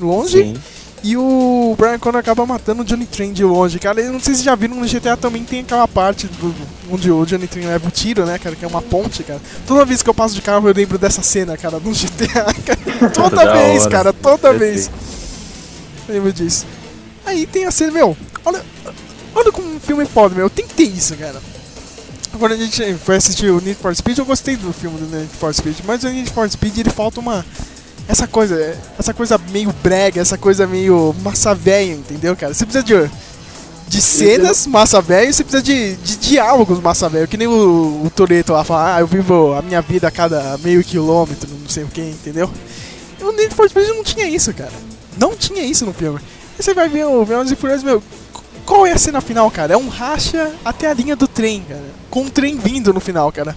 longe. Sim. E o Brian Connor acaba matando o Johnny Train de longe, cara. Eu não sei se já viram no GTA também tem aquela parte do- onde o Johnny Train leva o tiro, né, cara? Que é uma ponte, cara. Toda vez que eu passo de carro eu lembro dessa cena, cara, no GTA, cara. Toda Da vez, hora. cara, toda vez. Eu lembro disso. Aí tem a cena, meu, olha, olha como um filme é foda, meu. Tem que ter isso, cara. Quando a gente foi assistir o Need for Speed, eu gostei do filme do Need for Speed, mas o Need for Speed ele falta uma essa coisa, essa coisa meio brega, essa coisa meio massa velha, entendeu, cara? Você precisa de de cenas massa velha, você precisa de, de diálogos massa velho, que nem o, o Toreto lá fala, ah, eu vivo a minha vida a cada meio quilômetro, não sei o que, entendeu? E o Need for Speed não tinha isso, cara. Não tinha isso no filme. Aí você vai ver o Velozes e Furiosos, meu, qual é a cena final, cara? É um racha até a linha do trem, cara. Com um trem vindo no final, cara.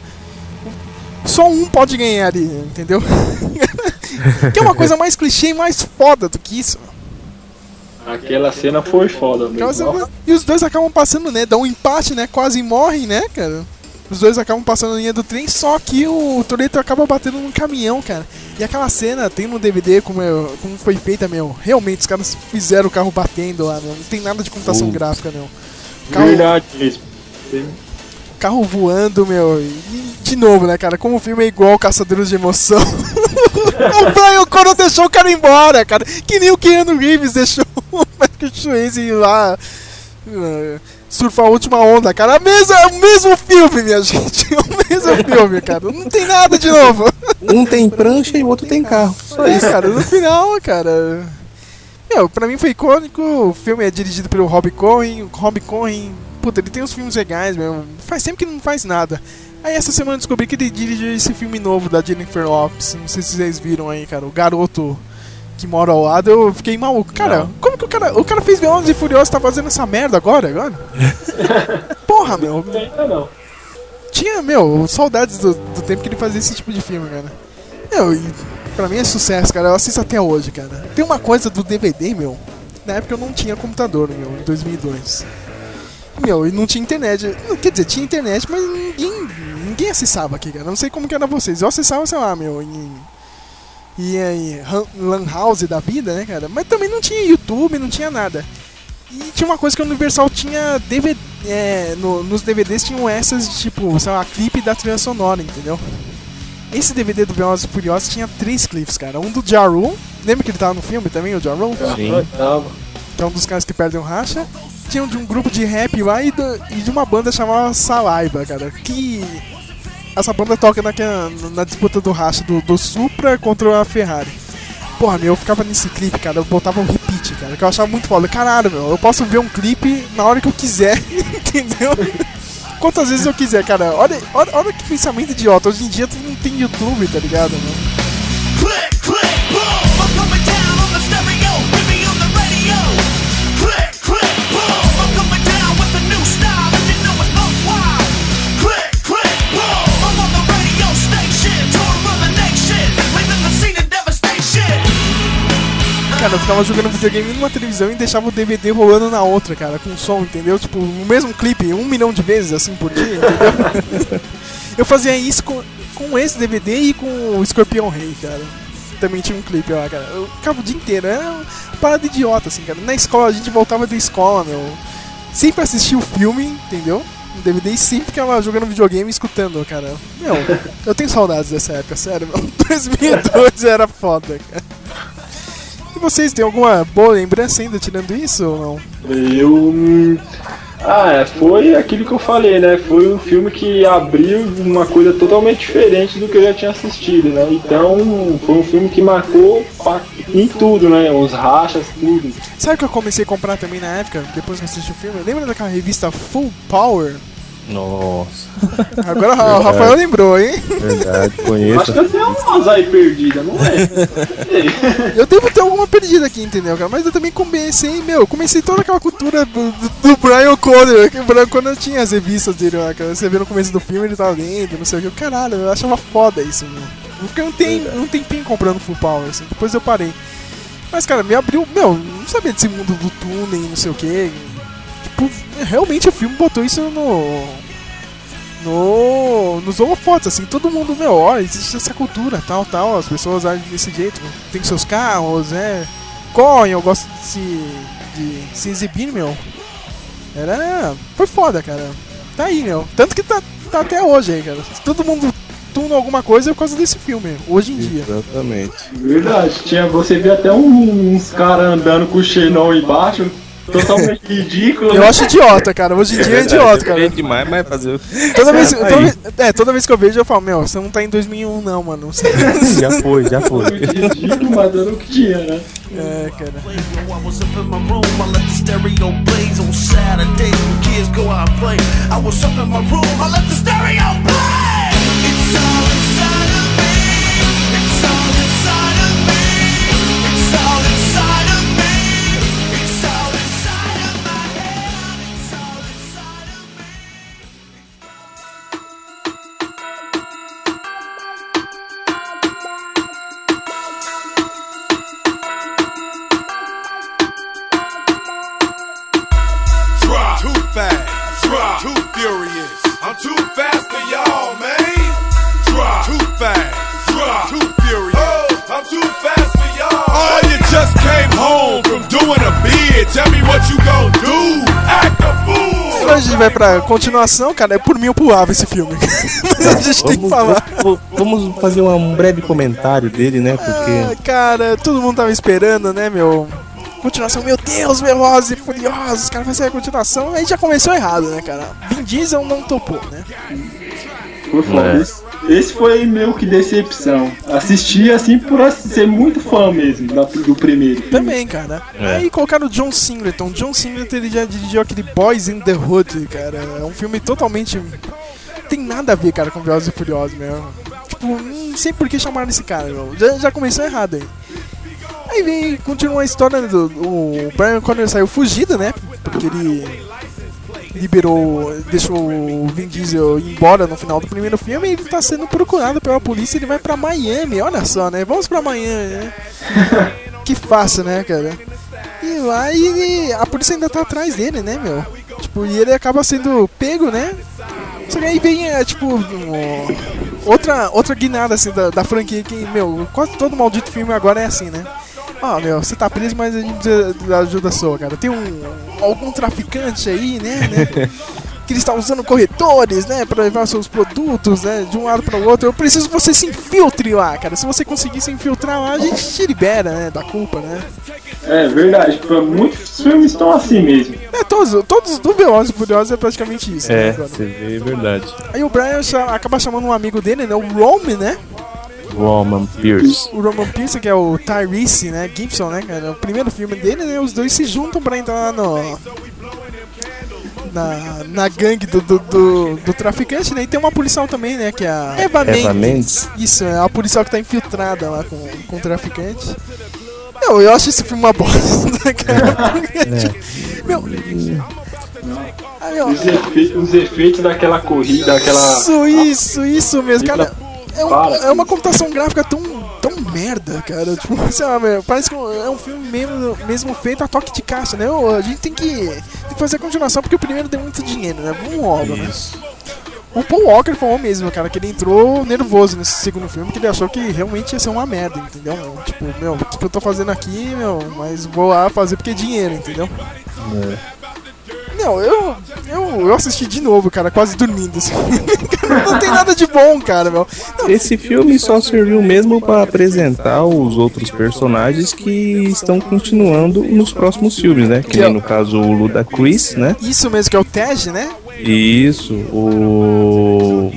Só um pode ganhar ali, entendeu? que é uma coisa mais clichê e mais foda do que isso. Aquela cena foi foda mesmo. E os dois acabam passando, né? Dá um empate, né? Quase morrem, né, cara? Os dois acabam passando a linha do trem, só que o Toreto acaba batendo num caminhão, cara. E aquela cena tem no DVD como, é- como foi feita, meu. Realmente, os caras fizeram o carro batendo lá, meu. Não tem nada de computação Uh. gráfica, meu. Carro, Verdade mesmo. Carro voando, meu. E, de novo, né, cara? Como o filme é igual Caçadores de Emoção. o Brian Connor deixou o cara embora, cara. Que nem o Keanu Reeves deixou o Patrick Swayze ir lá uh, surfar a última onda, cara. A mesma, é o mesmo filme, minha gente. É o mesmo filme, cara. Não tem nada de novo. Um tem prancha e o outro tem carro. Só É, isso. cara, no final, cara. Meu, pra mim foi icônico. O filme é dirigido pelo Rob Cohen. O Rob Cohen, puta, ele tem uns filmes legais, meu. Faz tempo que não faz nada. Aí essa semana eu descobri que ele dirigiu esse filme novo da Jennifer Lopes. Não sei se vocês viram aí, cara. O garoto que mora ao lado. Eu fiquei maluco. Cara, Não. como que o cara. O cara fez Velozes e Furiosos tá fazendo essa merda agora? agora? Porra, meu. Não não. Tinha, meu, saudades do, do tempo que ele fazia esse tipo de filme, cara. Meu, e pra mim é sucesso, cara. Eu assisto até hoje, cara. Tem uma coisa do DVD, meu. Na época eu não tinha computador, meu, em 2002. Meu, e não tinha internet. Não, Quer dizer, tinha internet, mas ninguém, ninguém acessava aqui, cara. Não sei como que era vocês. Eu acessava, sei lá, meu, em. E aí, Lan House da vida, né, cara? Mas também não tinha YouTube, não tinha nada. E tinha uma coisa que a Universal tinha DVD. É, no- nos DVDs tinham essas de tipo, sei lá, clipe da trilha sonora, entendeu? Esse DVD do Velozes e Furiosos tinha três clipes, cara. Um do Jaru, lembra que ele tava no filme também, o Jaru? Sim. Tava. Que é um dos caras que perdem o racha. Tinha um de um grupo de rap lá e, de uma banda chamada Salaiba, cara. Que essa banda toca naquela, na disputa do racha do, do Supra contra a Ferrari. Porra, meu, eu ficava nesse clipe, cara. Eu botava um repeat, cara. Que eu achava muito foda. Caralho, meu, eu posso ver um clipe na hora que eu quiser, entendeu? Quantas vezes eu quiser, cara. Olha, olha, olha que pensamento idiota. Hoje em dia tu não tem YouTube, tá ligado, meu? Cara, eu ficava jogando videogame numa televisão e deixava o DVD rolando na outra, cara, com som, entendeu? Tipo, o mesmo clipe, um milhão de vezes, assim, por dia, entendeu? eu fazia isso com, com esse DVD e com o Escorpião Rei, cara. Também tinha um clipe lá, cara. Eu ficava o dia inteiro, era uma parada idiota, assim, cara. Na escola, a gente voltava da escola, meu. Sempre assistia o filme, entendeu? No DVD e sempre ficava jogando videogame e escutando, cara. Meu, eu tenho saudades dessa época, sério, meu. 2002 era foda, cara. Vocês têm alguma boa lembrança ainda tirando isso ou não? Eu. hum, Ah, é, foi aquilo que eu falei, né? Foi um filme que abriu uma coisa totalmente diferente do que eu já tinha assistido, né? Então, foi um filme que marcou em tudo, né? Os rachas, tudo. Sabe o que eu comecei a comprar também na época, depois que eu assisti o filme? Lembra daquela revista Full Power? Nossa, Agora o Rafael lembrou, hein? verdade, Acho conheço. que eu tenho umas aí perdidas, não é? Eu devo ter alguma perdida aqui, entendeu, cara? Mas eu também comecei, meu, comecei toda aquela cultura do, do, do Brian Conner, que o Brian Conner tinha as revistas dele lá, cara. Você vê no começo do filme, ele tava lendo, não sei o que. Caralho, eu achava foda isso, meu. Eu fiquei um, tem, um tempinho comprando Full Power, assim, depois eu parei. Mas, cara, me abriu, meu, não sabia desse mundo do túnel, não sei o que. Realmente o filme botou isso no. No, nos holofotes, assim, todo mundo, meu, olha, existe essa cultura, tal, tal, as pessoas agem desse jeito, tem seus carros, né, correm, eu gosto de se, de se exibir, meu. Era, foi foda, cara, tá aí, meu, tanto que tá, tá até hoje aí, cara, todo mundo tuna alguma coisa é por causa desse filme, hoje em dia. Exatamente. Verdade, tinha, você vê até um- uns caras andando com o xenão embaixo, totalmente ridículo. Eu né? acho idiota, cara, hoje em dia é idiota, cara. É demais, mas fazer. Toda vez, toda, vez- é, toda vez que eu vejo eu falo, meu, você não tá em 2001 não, mano. Já foi, já foi. ridículo, mas era o que tinha, né? É, cara. I was up in my room, I let the stereo blaze on Saturdays when kids go out and play. I was up in my room, I let the stereo play. It's all inside of me. It's all inside of me. It's all here. Tell me what you gon' do. Act a fool. Agora a gente vai pra continuação, cara. É por mim eu pulava esse filme. Mas a gente tem que Vamos, falar. vamos- vamos fazer um breve comentário dele, né? Porque. Ah, cara, todo mundo tava esperando, né, meu? Continuação, meu Deus, Velozes e Furiosos, cara, vai ser a continuação. Aí já começou errado, né, cara? Vin Diesel não topou, né? Foi foda. É. Esse, esse foi meio que decepção. Assisti assim por ser muito fã mesmo da- do primeiro. Também, cara. É. Aí colocaram o John Singleton. John Singleton ele já dirigiu aquele Boys in the Hood, cara. É um filme totalmente. Tem nada a ver, cara, com Velozes e Furiosos, meu. Tipo, não sei por que chamaram esse cara, meu. Já, já começou errado aí. Aí vem, continua a história do. O Brian Connor saiu fugido, né? Porque ele liberou, deixou o Vin Diesel embora no final do primeiro filme ele tá sendo procurado pela polícia. Ele vai pra Miami, olha só, né? Vamos pra Miami, né? que fácil, né, cara? E lá e a polícia ainda tá atrás dele, né, meu? Tipo, e ele acaba sendo pego, né? Só que aí vem, é, tipo, outra, outra guinada, assim, da, da franquia que, meu, quase todo maldito filme agora é assim, né? Ó, meu, você tá preso, mas a gente precisa da ajuda sua, cara. Tem um, algum traficante aí, né, né? Que ele está usando corretores, né, pra levar seus produtos, né, de um lado para o outro. Eu preciso que você se infiltre lá, cara. Se você conseguir se infiltrar lá, a gente te libera, né, da culpa, né? É verdade, muitos filmes estão assim mesmo. É, todos, todos do Velozes e Furiosos é praticamente isso. né, É, agora. você vê, é verdade. Aí o Brian cha- acaba chamando um amigo dele, né, o Rome, né? Roman Pierce. O Roman Pierce, que é o Tyrese, né, Gibson, né, cara? O primeiro filme dele, né, os dois se juntam pra entrar no... Na, na gangue do, do, do, do traficante, né? E tem uma policial também, né? Que é a Eva, Eva Mendes. Mendes. Isso, é a policial que tá infiltrada lá com, com o traficante. Meu, eu acho esse filme uma bosta, cara. Tipo, Meu. Ah, meu, Os, efe- os efeitos daquela corrida, aquela. Isso, isso, isso mesmo, cara. É, um- é uma computação gráfica tão, tão merda, cara. Tipo, sei lá, meu, parece que é um filme mesmo, mesmo feito a toque de caixa, né? A gente tem que, tem que fazer a continuação porque o primeiro deu muito dinheiro, né? Vamos logo, né? O Paul Walker falou mesmo, cara, que ele entrou nervoso nesse segundo filme, que ele achou que realmente ia ser uma merda, entendeu? Tipo, meu, o que que eu tô fazendo aqui, meu, mas vou lá fazer porque é dinheiro, entendeu? Não, eu, eu, eu assisti de novo, cara, quase dormindo. Assim. Não tem nada de bom, cara, meu. Não, Esse filme só serviu mesmo para apresentar os outros personagens que estão continuando nos próximos filmes, né? Que nem no caso o Ludacris, né? isso mesmo que é o Tej, né? Isso, o.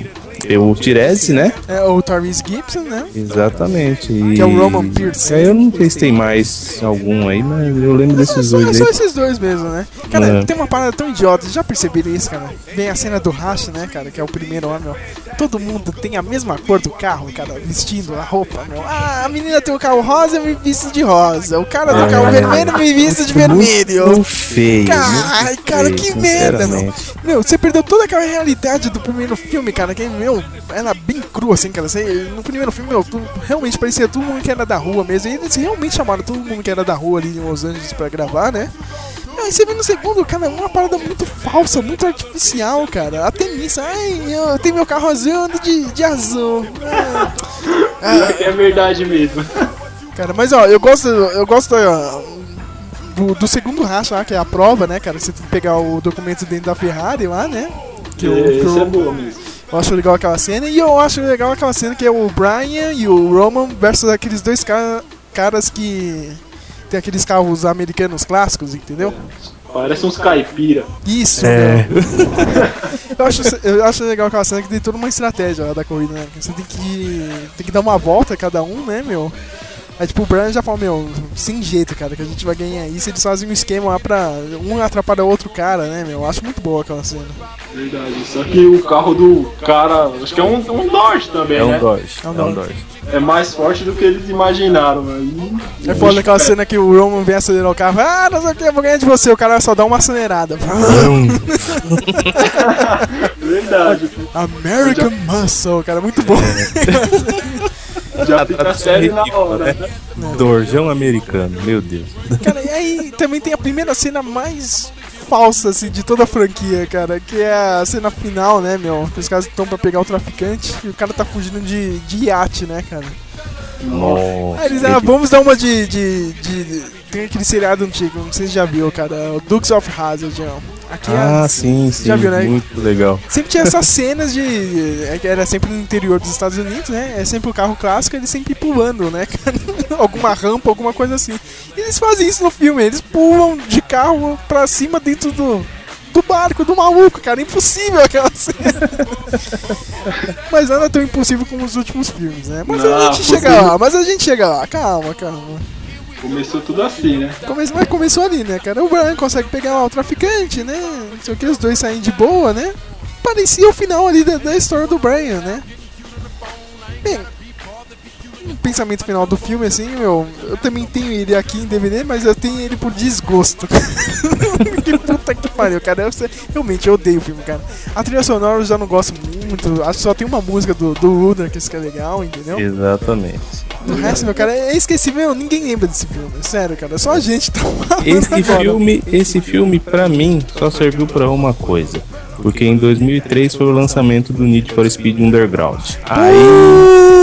O Tirese, né? É o Tyrese Gibson, né? Exatamente. E... Que é o Roman Pierce. É, eu não sei se tem mais algum aí, mas eu lembro desses Só, dois só aí. esses dois mesmo, né? Cara, É. tem uma parada tão idiota, vocês já perceberam isso, cara? Vem a cena do racha, né, cara? Que é o primeiro lá, meu. Todo mundo tem a mesma cor do carro, cara, vestindo a roupa, meu. Ah, a menina tem o carro rosa, eu me visto de rosa. O cara tem o carro É. vermelho, me visto de vermelho. Muito feio. Cara, feio, que merda, meu. Meu, você perdeu toda aquela realidade do primeiro filme, cara, que, meu, era bem cru, assim, cara. Você, no primeiro filme, meu, realmente parecia todo mundo que era da rua mesmo. E eles realmente chamaram todo mundo que era da rua ali em Los Angeles pra gravar, né? Aí você vê no segundo, cara, é uma parada muito falsa, muito artificial, cara. Até nisso, ai, eu tenho meu carro azul, eu ando de, de azul. Ah, É verdade mesmo. Cara, mas ó, eu gosto, eu gosto ó, do, do segundo racha lá, que é a prova, né, cara? Você tem que pegar o documento dentro da Ferrari lá, né? Que que Isso o- é bom mesmo. Eu acho legal aquela cena. E eu acho legal aquela cena que é o Brian e o Roman versus aqueles dois ca- caras que tem aqueles carros americanos clássicos, entendeu? Parece uns caipira. Isso, É. eu, acho, eu acho legal aquela cena que tem toda uma estratégia lá da corrida, né? Você tem que, tem que dar uma volta cada um, né, meu? Aí tipo, o Brian já fala, meu, sem jeito, cara, que a gente vai ganhar isso. Eles fazem um esquema lá pra um atrapalhar o outro cara, né, meu? Eu acho muito boa aquela cena. Verdade. Só que o carro do cara, acho que é um, um Dodge também, É um né? Dodge. É um É um Dodge. É mais forte do que eles imaginaram, mano. É foda aquela cena que o Roman vem acelerar o carro. Ah, não sei o que, eu vou ganhar de você. O cara só dá uma acelerada. Verdade. American Muscle, cara, muito bom. Já fica sério na hora, né? Dorjão americano, meu Deus. Cara, e aí também tem a primeira cena mais falsa, assim, de toda a franquia, cara, que é a cena final, né, meu? Que os caras estão pra pegar o traficante e o cara tá fugindo de, de iate, né, cara? Nossa. Aí eles, ah, vamos dar uma de, de, de- Tem aquele seriado antigo, não sei se você já viu, cara. O Dukes of Hazzard. Aqui é- Ah, sim, sim. Já viu, né? Muito legal. Sempre tinha essas cenas de. é Era sempre no interior dos Estados Unidos, né? É sempre o carro clássico, eles sempre pulando, né? alguma rampa, alguma coisa assim. E eles fazem isso no filme, eles pulam de carro pra cima dentro do. Do barco, do maluco, cara, impossível aquela cena. mas nada tão impossível como os últimos filmes, né? Mas a Não, gente chega possível. lá, mas a gente chega lá, calma, calma. Começou tudo assim, né? Come- mas começou ali, né, cara? O Brian consegue pegar lá o traficante, né? Não sei o que, os dois saem de boa, né? Parecia o final ali da, da história do Brian, né? Bem, pensamento final do filme, assim, meu, eu também tenho ele aqui em DVD, mas eu tenho ele por desgosto. que puta que pariu, cara. Eu, realmente, eu odeio o filme, cara. A trilha sonora eu já não gosto muito, acho que só tem uma música do, do Udar, que isso que é legal, entendeu? Exatamente. O resto, meu cara, é esquecível, ninguém lembra desse filme, sério, cara. Só a gente tá Esse filme, esse filme pra mim só serviu pra uma coisa. Porque em 2003 foi o lançamento do Need for Speed Underground. Aí,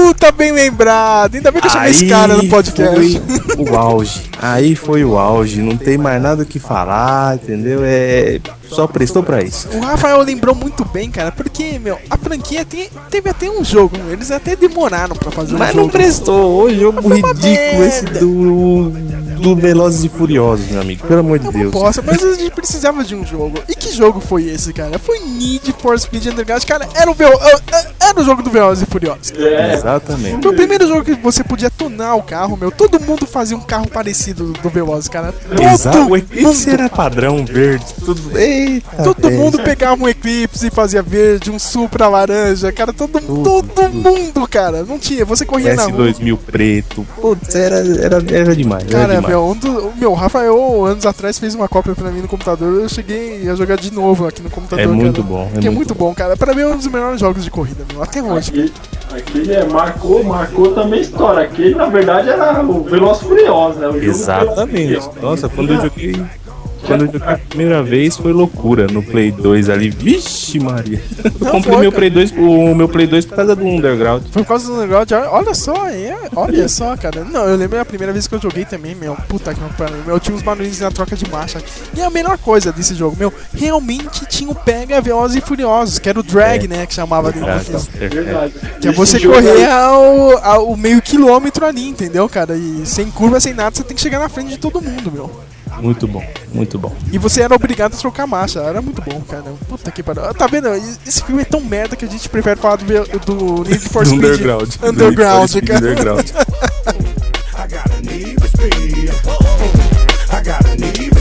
Uh, tá bem lembrado. Ainda bem que eu chamei esse cara no podcast. foi o auge. Aí foi o auge. Não tem mais nada o que falar, entendeu? É só prestou pra isso. O Rafael lembrou muito bem, cara, porque, meu, a franquia tem- teve até um jogo. Eles até demoraram pra fazer um Mas jogo. não prestou. O jogo ridículo esse do do Velozes e Furiosos, meu amigo. Pelo amor de É Deus. bosta, mas a gente precisava de um jogo. E que jogo foi esse, cara? Foi Need for Speed Underground. Cara, era o, Vel era o jogo do Velozes e Furiosos. É, Exatamente. Foi o primeiro jogo que você podia tunar o carro, meu. Todo mundo fazia um carro parecido do Velozes, cara. Todo Exato. O mundo. Eclipse era padrão verde. Tudo. Eita, Todo mundo pegava um Eclipse e fazia verde, um Supra laranja, cara, todo, todo mundo, cara. Não tinha, você corria na rua. S2000 preto. Putz, era, era, era demais. era Cara, demais. meu, um do, meu, o Rafael, anos atrás, fez uma cópia pra mim no computador. Eu cheguei a jogar de novo aqui no computador. É muito cara. bom, é que é muito muito bom, cara. Pra mim é um dos melhores jogos de corrida, meu, até hoje. aquele, aquele é, marcou, marcou também história. Aquele, na verdade, era o Veloz Furioso, né? O Exatamente. Furioso. Nossa, quando eu joguei. Quando eu joguei a primeira vez foi loucura no Play 2 ali. Vixe, Maria. Eu Não comprei foi, meu. Play 2, o meu Play 2 por causa do Underground. Foi por causa do de, olha só, é, olha só, cara. Não, eu lembro a primeira vez que eu joguei também, meu. Puta que pariu. Meu, tinha uns barulhinhos na troca de marcha. E a melhor coisa desse jogo, meu, realmente tinha o Pega Velozes e Furiosos, que era o drag, É. né, que chamava dentro do filme. Verdade. Que é você jogo correr ao, ao o meio quilômetro ali, entendeu, cara? E sem curva, sem nada, você tem que chegar na frente de todo mundo, meu. Muito bom, muito bom. E você era obrigado a trocar marcha. Era muito bom, cara. Puta que pariu. Tá vendo? Esse filme é tão merda que a gente prefere falar do, do Need for Speed Underground. Underground, Speed cara. Underground. I got a need for speed. I got a need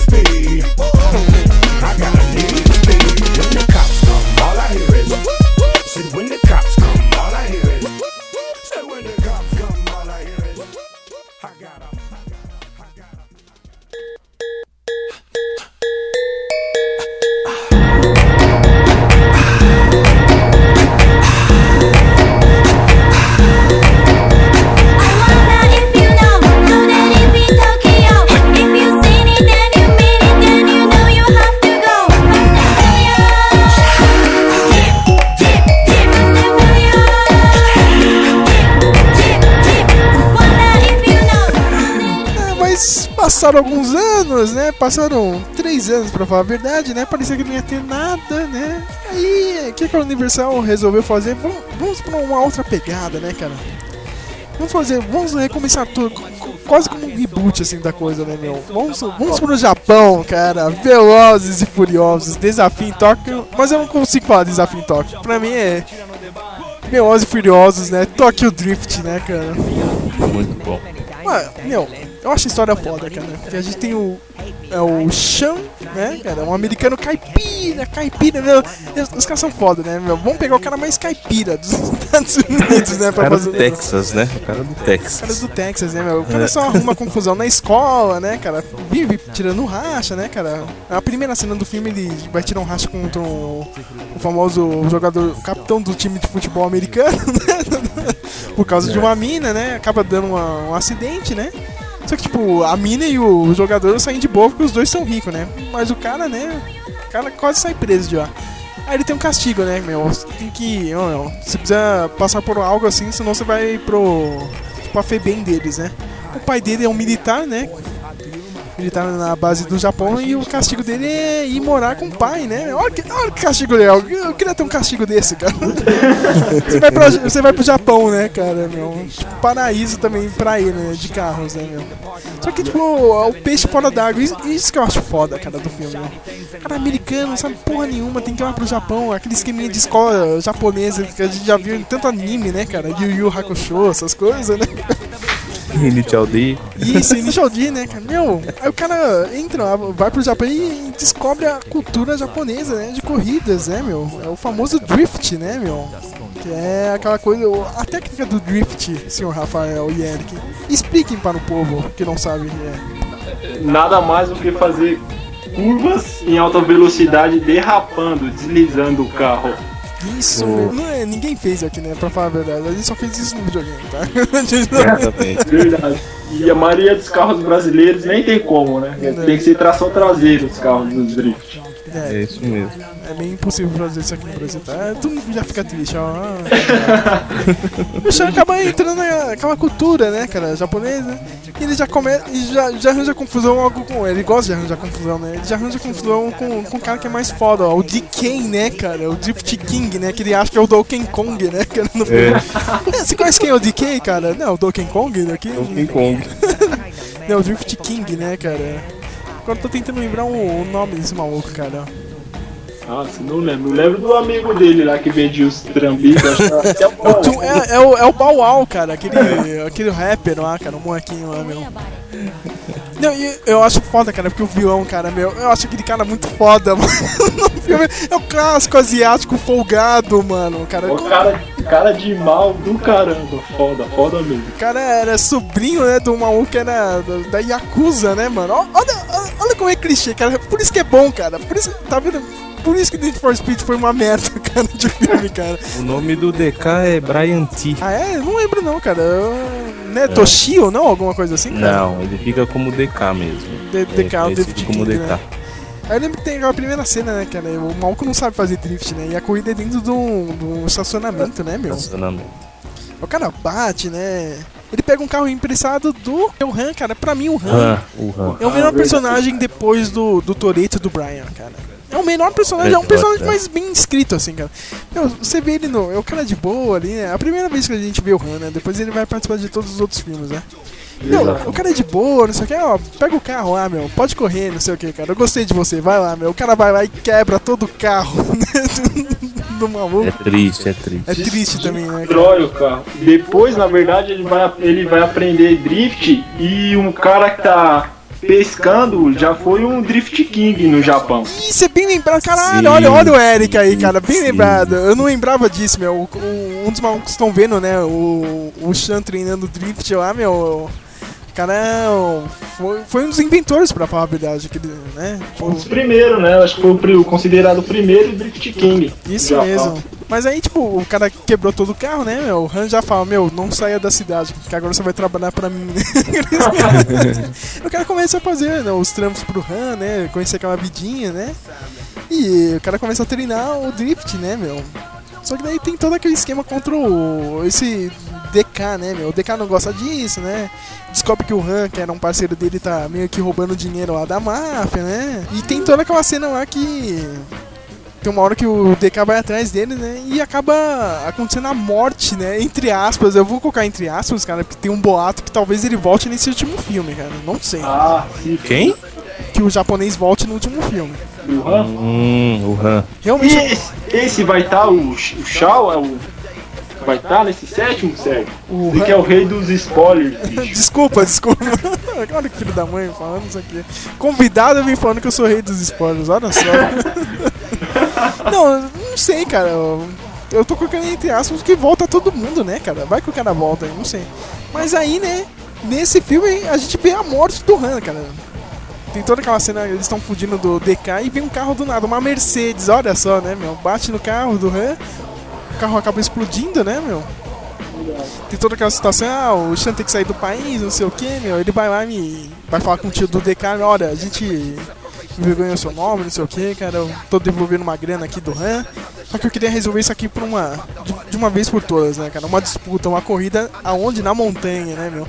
passaram alguns anos, né? Passaram três anos pra falar a verdade, né? Parecia que não ia ter nada, né? Aí, o que, que a Universal resolveu fazer? Vamos, vamos pra uma outra pegada, né, cara? Vamos fazer, vamos recomeçar tudo, quase como um reboot assim da coisa, né, meu? Vamos, vamos pro Japão, cara. Velozes e Furiosos, Desafio em Tóquio. Mas eu não consigo falar Desafio em Tóquio. Pra mim é Velozes e Furiosos, né? Tokyo Drift, né, cara? Muito bom. Mano, meu, eu acho a história foda, cara. Porque a gente tem o. É o Sean, né, cara? Um americano caipira, caipira, meu. Os, caras são foda, né, meu? Vamos pegar o cara mais caipira dos Estados Unidos, né? O cara fazer do Texas, né? O cara do Texas. do Texas, né, meu? O cara só arruma confusão na escola, né, cara? Vive tirando racha, né, cara? A primeira cena do filme ele vai tirar um racha contra o, o famoso jogador, o capitão do time de futebol americano, né? Por causa de uma mina, né? Acaba dando uma- um acidente, né? Só que, tipo, a mina e o jogador saem de boa porque os dois são ricos, né? Mas o cara, né? O cara quase sai preso de lá. Aí ele tem um castigo, né, meu? Você tem que. meu, você precisa passar por algo assim, senão você vai pro. pra FEBEM deles, né? O pai dele é um militar, né? Militar na base do Japão e o castigo dele é ir morar com o pai, né? Olha que, olha que castigo legal. Eu queria ter um castigo desse, cara. você, vai pra, você vai pro Japão, né, cara, meu? Tipo, paraíso também pra ir, né? De carros, né, meu? Só que, tipo, o peixe fora d'água. Isso, que eu acho foda, cara, do filme, meu. Cara, americano, não sabe porra nenhuma, tem que ir lá pro Japão. Aquele esqueminha de escola japonesa que a gente já viu em tanto anime, né, cara? Yu Yu Hakusho, essas coisas, né? Initial D. Isso, Initial D, né, cara? Meu, aí o cara entra, vai pro Japão e descobre a cultura japonesa, né? De corridas, né, meu? É o famoso drift, né, meu? Que é aquela coisa. A técnica do drift, senhor Rafael e Eric. Expliquem para o povo que não sabe o que é. Nada mais do que fazer curvas em alta velocidade, derrapando, deslizando o carro. Isso, Oh. não é, ninguém fez aqui, né? Pra falar a verdade. A gente só fez isso no videogame, tá? Exatamente. Verdade. E a maioria dos carros brasileiros nem tem como, né? Tem que ser tração traseira os carros dos drift. É isso mesmo. É bem impossível fazer isso aqui no Brasil, tá? É, Todo mundo já fica triste, ó. o Sean acaba entrando naquela cultura, né, cara, japonesa. E ele já começa. E já, já arranja confusão logo com. Ele gosta de arranjar confusão, né? Ele já arranja confusão com, com o cara que é mais foda, ó. O DK, né, cara? O Drift King, né? Que ele acha que é o Donkey Kong, né? Cara, no filme. É, Você conhece quem é o DK, cara? Não, o Donkey Kong daqui? Donkey Kong. Não, o Drift King, né, cara? Agora eu tô tentando lembrar o, o nome desse maluco, cara. Nossa, não lembro. Eu lembro do amigo dele lá que vendia os O Tu- é, é o, é o Bow Wow, cara, aquele, aquele rapper lá, cara, o molequinho lá, meu. Não, e eu acho foda, cara, porque o vilão, cara, meu, eu acho aquele cara muito foda, mano. No filme é o clássico asiático folgado, mano. Cara, O cara, cara de mal do caramba. Foda, foda mesmo. o cara era sobrinho, né, do maluco que era da, Yakuza, né, mano? Olha, olha, como é clichê, cara. Por isso que é bom, cara. Por isso, tá vendo? Por isso que Need for Speed foi uma merda, cara, de filme, cara. O nome do DK é Brian T. Ah, é? Eu não lembro não, cara. Eu, né, Toshio, não? Alguma coisa assim, cara? Não, ele fica como DK mesmo. D- DK, é o Drift como King, DK. né? Aí eu lembro que tem aquela primeira cena, né, cara? O maluco não sabe fazer drift, né? E a corrida é dentro de um, de um estacionamento, né, meu? Estacionamento. O cara bate, né? Ele pega um carro emprestado do o Han, cara. Pra mim, o Han Han, o Han. é o melhor personagem depois do, do Toreto e do Brian, cara. É o melhor personagem, é um personagem mais bem escrito, assim, cara. Meu, você vê ele no. É o cara de boa ali, né? A primeira vez que a gente vê o Han, né? Depois ele vai participar de todos os outros filmes, né? Meu, o cara é de boa, não sei o que, ó, pega o carro lá, meu, pode correr, não sei o que, cara. Eu gostei de você, vai lá, meu. O cara vai lá e quebra todo o carro né, do, do maluco. É triste, é triste. É triste também, né, cara? Destrói o carro. Depois, na verdade, ele vai, ele vai aprender drift e um cara que tá pescando já foi um Drift King no Japão. Isso é bem lembrado, caralho, Sim, olha, olha o Eric aí, cara, bem sim. lembrado. Eu não lembrava disso, meu. O- o- um dos malucos estão vendo, né, o, o Sean treinando drift lá, meu. Cara, foi, foi um dos inventores, pra falar a verdade, aquele, né? Um dos primeiros, né? Acho que foi o considerado o primeiro Drift King. Isso Japão. mesmo. Mas aí, tipo, o cara quebrou todo o carro, né, meu? O Han já fala, meu, não saia da cidade, que agora você vai trabalhar pra mim, o cara começa a fazer né, os trampos pro Han, né? Conhecer aquela vidinha, né? E o cara começa a treinar o drift, né, meu? Só que daí tem todo aquele esquema contra o, esse DK, né, meu? O DK não gosta disso, né? Descobre que o Han, que era um parceiro dele, tá meio que roubando dinheiro lá da máfia, né? E tem toda aquela cena lá que tem uma hora que o DK vai atrás dele, né? E acaba acontecendo a morte, né? Entre aspas. Eu vou colocar entre aspas, cara, porque tem um boato que talvez ele volte nesse último filme, cara. Não sei. Ah, sim. Quem? Que o japonês volte no último filme. O Han. Hum, o Han. E Realmente. esse, esse vai estar, o, o Shao é o. Vai estar nesse sétimo, sério? O que é o rei dos spoilers, bicho. Desculpa, desculpa. olha que filho da mãe falando isso aqui. Convidado vem falando que eu sou rei dos spoilers, olha só. não, não sei, cara. Eu, eu tô colocando entre aspas que volta todo mundo, né, cara? Vai que o cara volta não sei. Mas aí, né, nesse filme a gente vê a morte do Han, cara. Tem toda aquela cena, eles estão fugindo do DK e vem um carro do nada, uma Mercedes, olha só, né, meu? Bate no carro do Han, o carro acaba explodindo, né, meu? Tem toda aquela situação, ah, o Sean tem que sair do país, não sei o que, meu. Ele vai lá e vai falar com o tio do DK, olha, a gente vergonha seu nome, não sei o que, cara. Eu tô devolvendo uma grana aqui do RAM. Só que eu queria resolver isso aqui por uma. De, de uma vez por todas, né, cara? Uma disputa, uma corrida aonde? Na montanha, né, meu?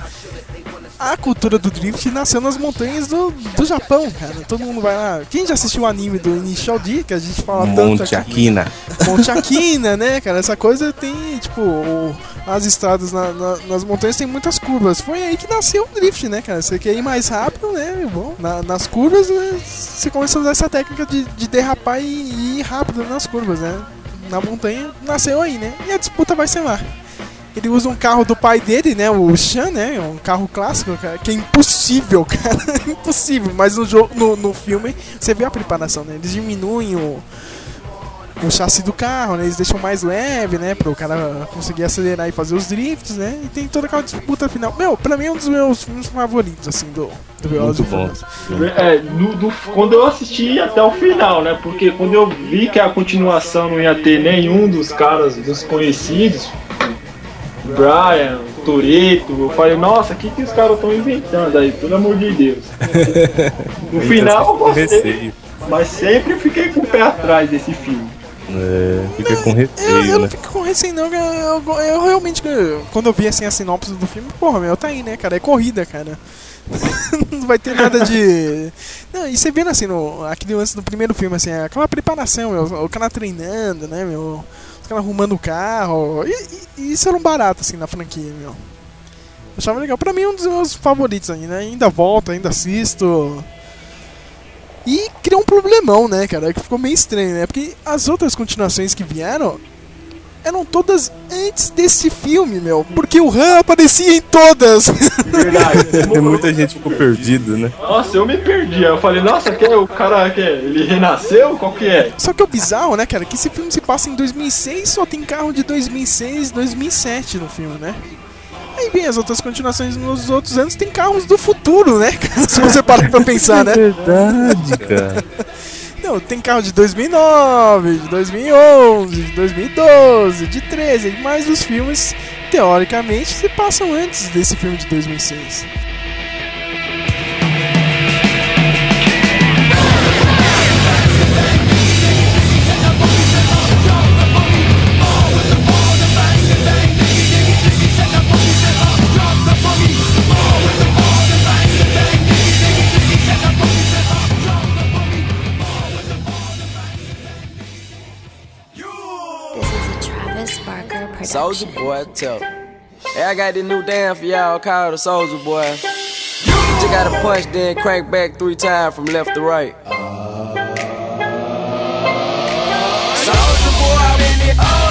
A cultura do drift nasceu nas montanhas do, do Japão, cara. Todo mundo vai lá. Quem já assistiu o anime do Initial D, que a gente fala tanto Monte aqui? Aquina. Monte Aquina, né, cara? Essa coisa tem, tipo, o- as estradas na- na- nas montanhas tem muitas curvas. Foi aí que nasceu o drift, né, cara? Você quer ir mais rápido, né? Bom, na- nas curvas, né, você começa a usar essa técnica de, de derrapar e, e ir rápido nas curvas, né? Na montanha nasceu aí, né? E a disputa vai ser lá. Ele usa um carro do pai dele, né? O Shan, né? Um carro clássico, cara, que é impossível, cara. impossível. Mas no, jogo, no, no filme você vê a preparação, né? Eles diminuem o, o chassi do carro, né? Eles deixam mais leve, né? Para o cara conseguir acelerar e fazer os drifts, né? E tem toda aquela disputa final. Meu, pra mim é um dos meus filmes favoritos, assim, do, do Velozes Muito bom. É, no- do- quando eu assisti até o final, né? Porque quando eu vi que a continuação não ia ter nenhum dos caras dos conhecidos, o Brian, o Toreto, eu falei, nossa, o que, que os caras estão inventando aí, pelo amor de Deus. No final eu gostei, Receio. mas sempre fiquei com o pé atrás desse filme. É, fica com Eu, eu receio, não né? fico com receio, não. Eu, eu, eu realmente, quando eu vi assim a sinopse do filme, porra, meu, tá aí, né, cara? É corrida, cara. não vai ter nada de. Não, e você vendo assim, no, aquele lance do primeiro filme, assim, aquela preparação, meu, o cara treinando, né, meu? Os arrumando o carro. E, e- e isso era um barato, assim, na franquia, meu. Eu achava legal. Pra mim, é um dos meus favoritos ainda. Ainda volto, ainda assisto. E criou um problemão, né, cara? Que ficou meio estranho, né? Porque as outras continuações que vieram eram todas antes desse filme, meu. Porque o Han aparecia em todas. Verdade. Muita gente ficou perdida, né? Nossa, eu me perdi. Aí Eu falei, nossa, que é o cara que é? Ele renasceu? Qual que é? Só que o bizarro, né, cara, que esse filme se passa em 2006, só tem carro de 2006, 2007 no filme, né? Aí vem as outras continuações nos outros anos, tem carros do futuro, né? Se você parar pra pensar, né? Verdade, cara. Não, tem carro de 2009, de 2011, de 2012, de 13, mas os filmes, teoricamente, se passam antes desse filme de 2006. Soldier boy, tell. Hey, I got this new dance for y'all called the Soldier boy. You just gotta punch, then crank back three times from left to right. Soldier boy, I'm in it. Why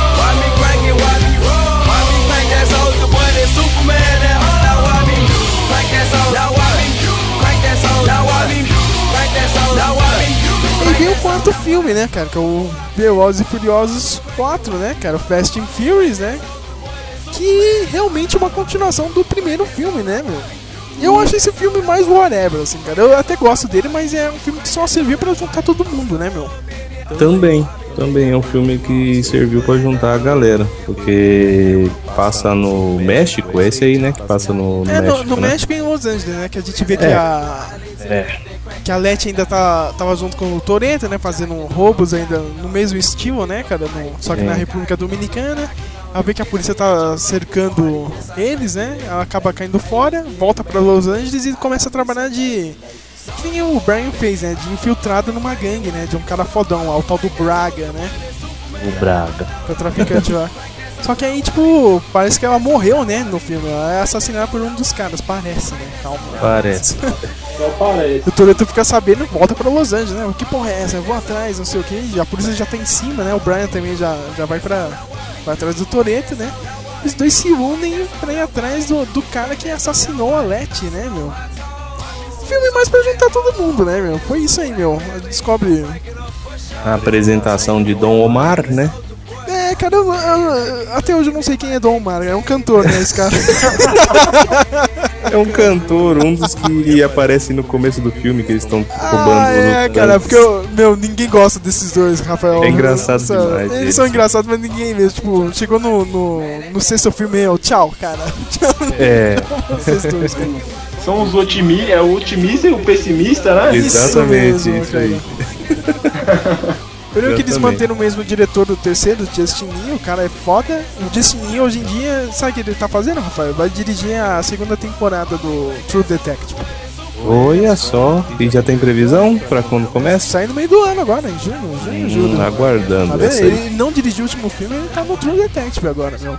Vem o quarto filme, né, cara? Que é o Velozes e Furiosos 4, né, cara? O Fast and Furious, né? Que realmente é uma continuação do primeiro filme, né, meu? Eu acho esse filme mais whatever, assim, cara. Eu até gosto dele, mas é um filme que só serviu pra juntar todo mundo, né, meu? Também, também é um filme que serviu pra juntar a galera, porque passa no México, é esse aí, né, que passa no, no É, no, México, no né? México e em Los Angeles, né? Que a gente vê que É. a. É. Que a Letty ainda tá, tava junto com o Toretto, né? Fazendo roubos ainda no mesmo estilo, né, cara? No- só que É. na República Dominicana. Ela vê que a polícia tá cercando eles, né? Ela acaba caindo fora, volta pra Los Angeles e começa a trabalhar de. Que nem o Brian fez, né? De infiltrado numa gangue, né? De um cara fodão, lá, o tal do Braga, né? O Braga. É o traficante lá. Só que aí, tipo, parece que ela morreu, né? No filme. Ela é assassinada por um dos caras, parece, né? Calma. Parece. Só parece. O Toreto fica sabendo e volta pra Los Angeles, né? Que porra é essa? Eu vou atrás, não sei o que. A polícia já tá em cima, né? O Brian também já, já vai pra. Vai atrás do Toreto, né? Os dois se unem pra ir atrás do, do cara que assassinou a Letty, né, meu? Filme mais pra juntar todo mundo, né, meu? Foi isso aí, meu. Descobre. A apresentação de Dom Omar, né? É, cara, eu- eu- até hoje eu não sei quem é Dom Omar. É um cantor, né, esse cara? É um cantor, um dos que aparece no começo do filme, que eles estão roubando Ah, é, cara, porque, eu, meu, ninguém gosta desses dois, Rafael. É engraçado Nossa, demais, Eles gente. são engraçados, mas ninguém mesmo. Tipo, chegou no, no, no sexto filme, eu, tchau, cara. Tchau. É. Vocês dois, cara. São os otimistas, é o otimista e o pessimista, né? Exatamente, mesmo, isso aí. Eu lembro que eles Exatamente. manteram o mesmo diretor do terceiro, o Justin Lin, o cara é foda. O Justin Lin hoje em dia, sabe o que ele tá fazendo, Rafael? Vai dirigir a segunda temporada do True Detective. Olha só, e já tem previsão pra quando começa? Sai no meio do ano agora, em junho, junho, Hum, julho. Tá aguardando essa aí. Ele não dirigiu o último filme, ele tá no True Detective agora, meu.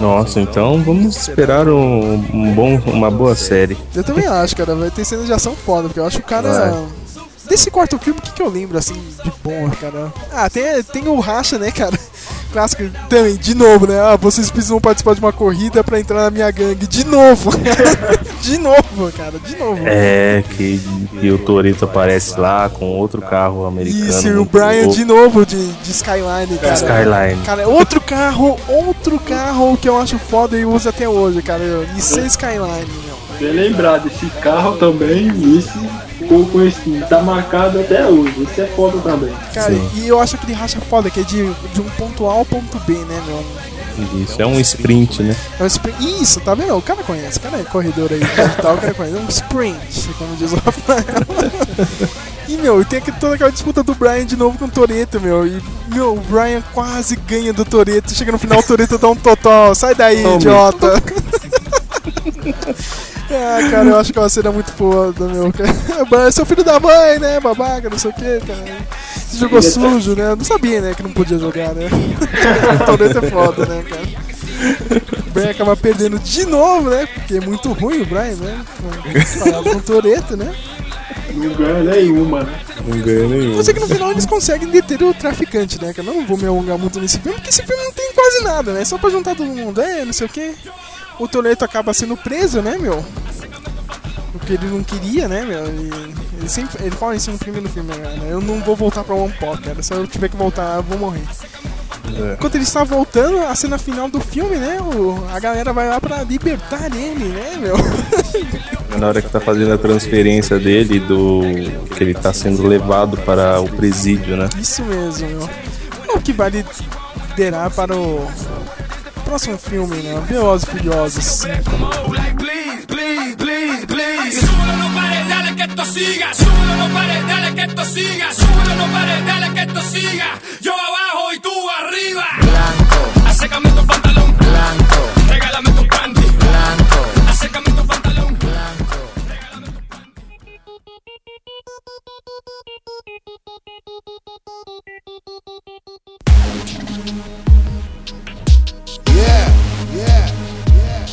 Nossa, então vamos esperar um, um bom, uma boa série. Eu também acho, cara, vai ter cenas de ação foda, porque eu acho que o cara. Vai. Desse quarto filme, o que, que eu lembro, assim, de bom, cara? Ah, tem, tem o Racha, né, cara? Clássico também, de novo, né? Ah, vocês precisam participar de uma corrida pra entrar na minha gangue. De novo! de novo, cara, de novo. É, que, que o Torito aparece lá com outro carro americano. Isso, e o Brian louco. de novo de, de Skyline, cara. Skyline. Cara, é outro carro, outro carro que eu acho foda e uso até hoje, cara. Nissan Skyline, meu. Bem lembrado, esse carro também, esse ficou conhecido, tá marcado até hoje. Esse é foda também. Cara, e eu acho aquele racha foda que é de, de um ponto A ao ponto B, né, meu? Isso, é um sprint, né? É um sprint. Isso, tá vendo? O cara conhece, o cara é corredor aí tal, o cara conhece. É um sprint, como diz o Rafael. E, meu, tem aqui, toda aquela disputa do Brian de novo com o Toreto, meu. E, meu, o Brian quase ganha do Toreto. Chega no final, o Toreto dá um total. Sai daí, Tome. idiota. ah, cara, eu acho que é uma cena muito foda, meu. O Brian é seu filho da mãe, né? Babaca, não sei o que, cara. Você jogou sujo, né? Eu não sabia, né, que não podia jogar, né? o Toreto é foda, né, cara? O Brian acaba perdendo de novo, né? Porque é muito ruim o Brian, né? Comparado com o Toreto, né? Não ganha nenhuma, né? Não ganha nenhum. Eu sei que no final eles conseguem deter o traficante, né? Que eu não vou me alongar muito nesse filme, porque esse filme não tem quase nada, né? Só pra juntar todo mundo, é, não sei o que. O Toreto acaba sendo preso, né, meu? Porque ele não queria, né, meu? Ele, ele sempre. Ele fala isso no primeiro filme, né? Eu não vou voltar pra One Pot, cara. Se eu tiver que voltar, eu vou morrer. É. Enquanto ele está voltando, a cena final do filme, né? O, a galera vai lá pra libertar ele, né, meu? Na hora que tá fazendo a transferência dele, do que ele tá sendo levado para o presídio, né? Isso mesmo, meu. O que vai liderar para o próximo filme, né? Velozes e Furiosos 5. Please, please, please, please. Súbelo, no pares, dale que esto siga. Súbelo, no pares, dale que esto siga. Súbelo, no pares, dale que esto siga. Yo abajo y tú arriba. Blanco. Acércame tu pantalón. Blanco. Regálame tu panty. Blanco. Acércame tu pantalón. Blanco. Yeah, yeah, yeah,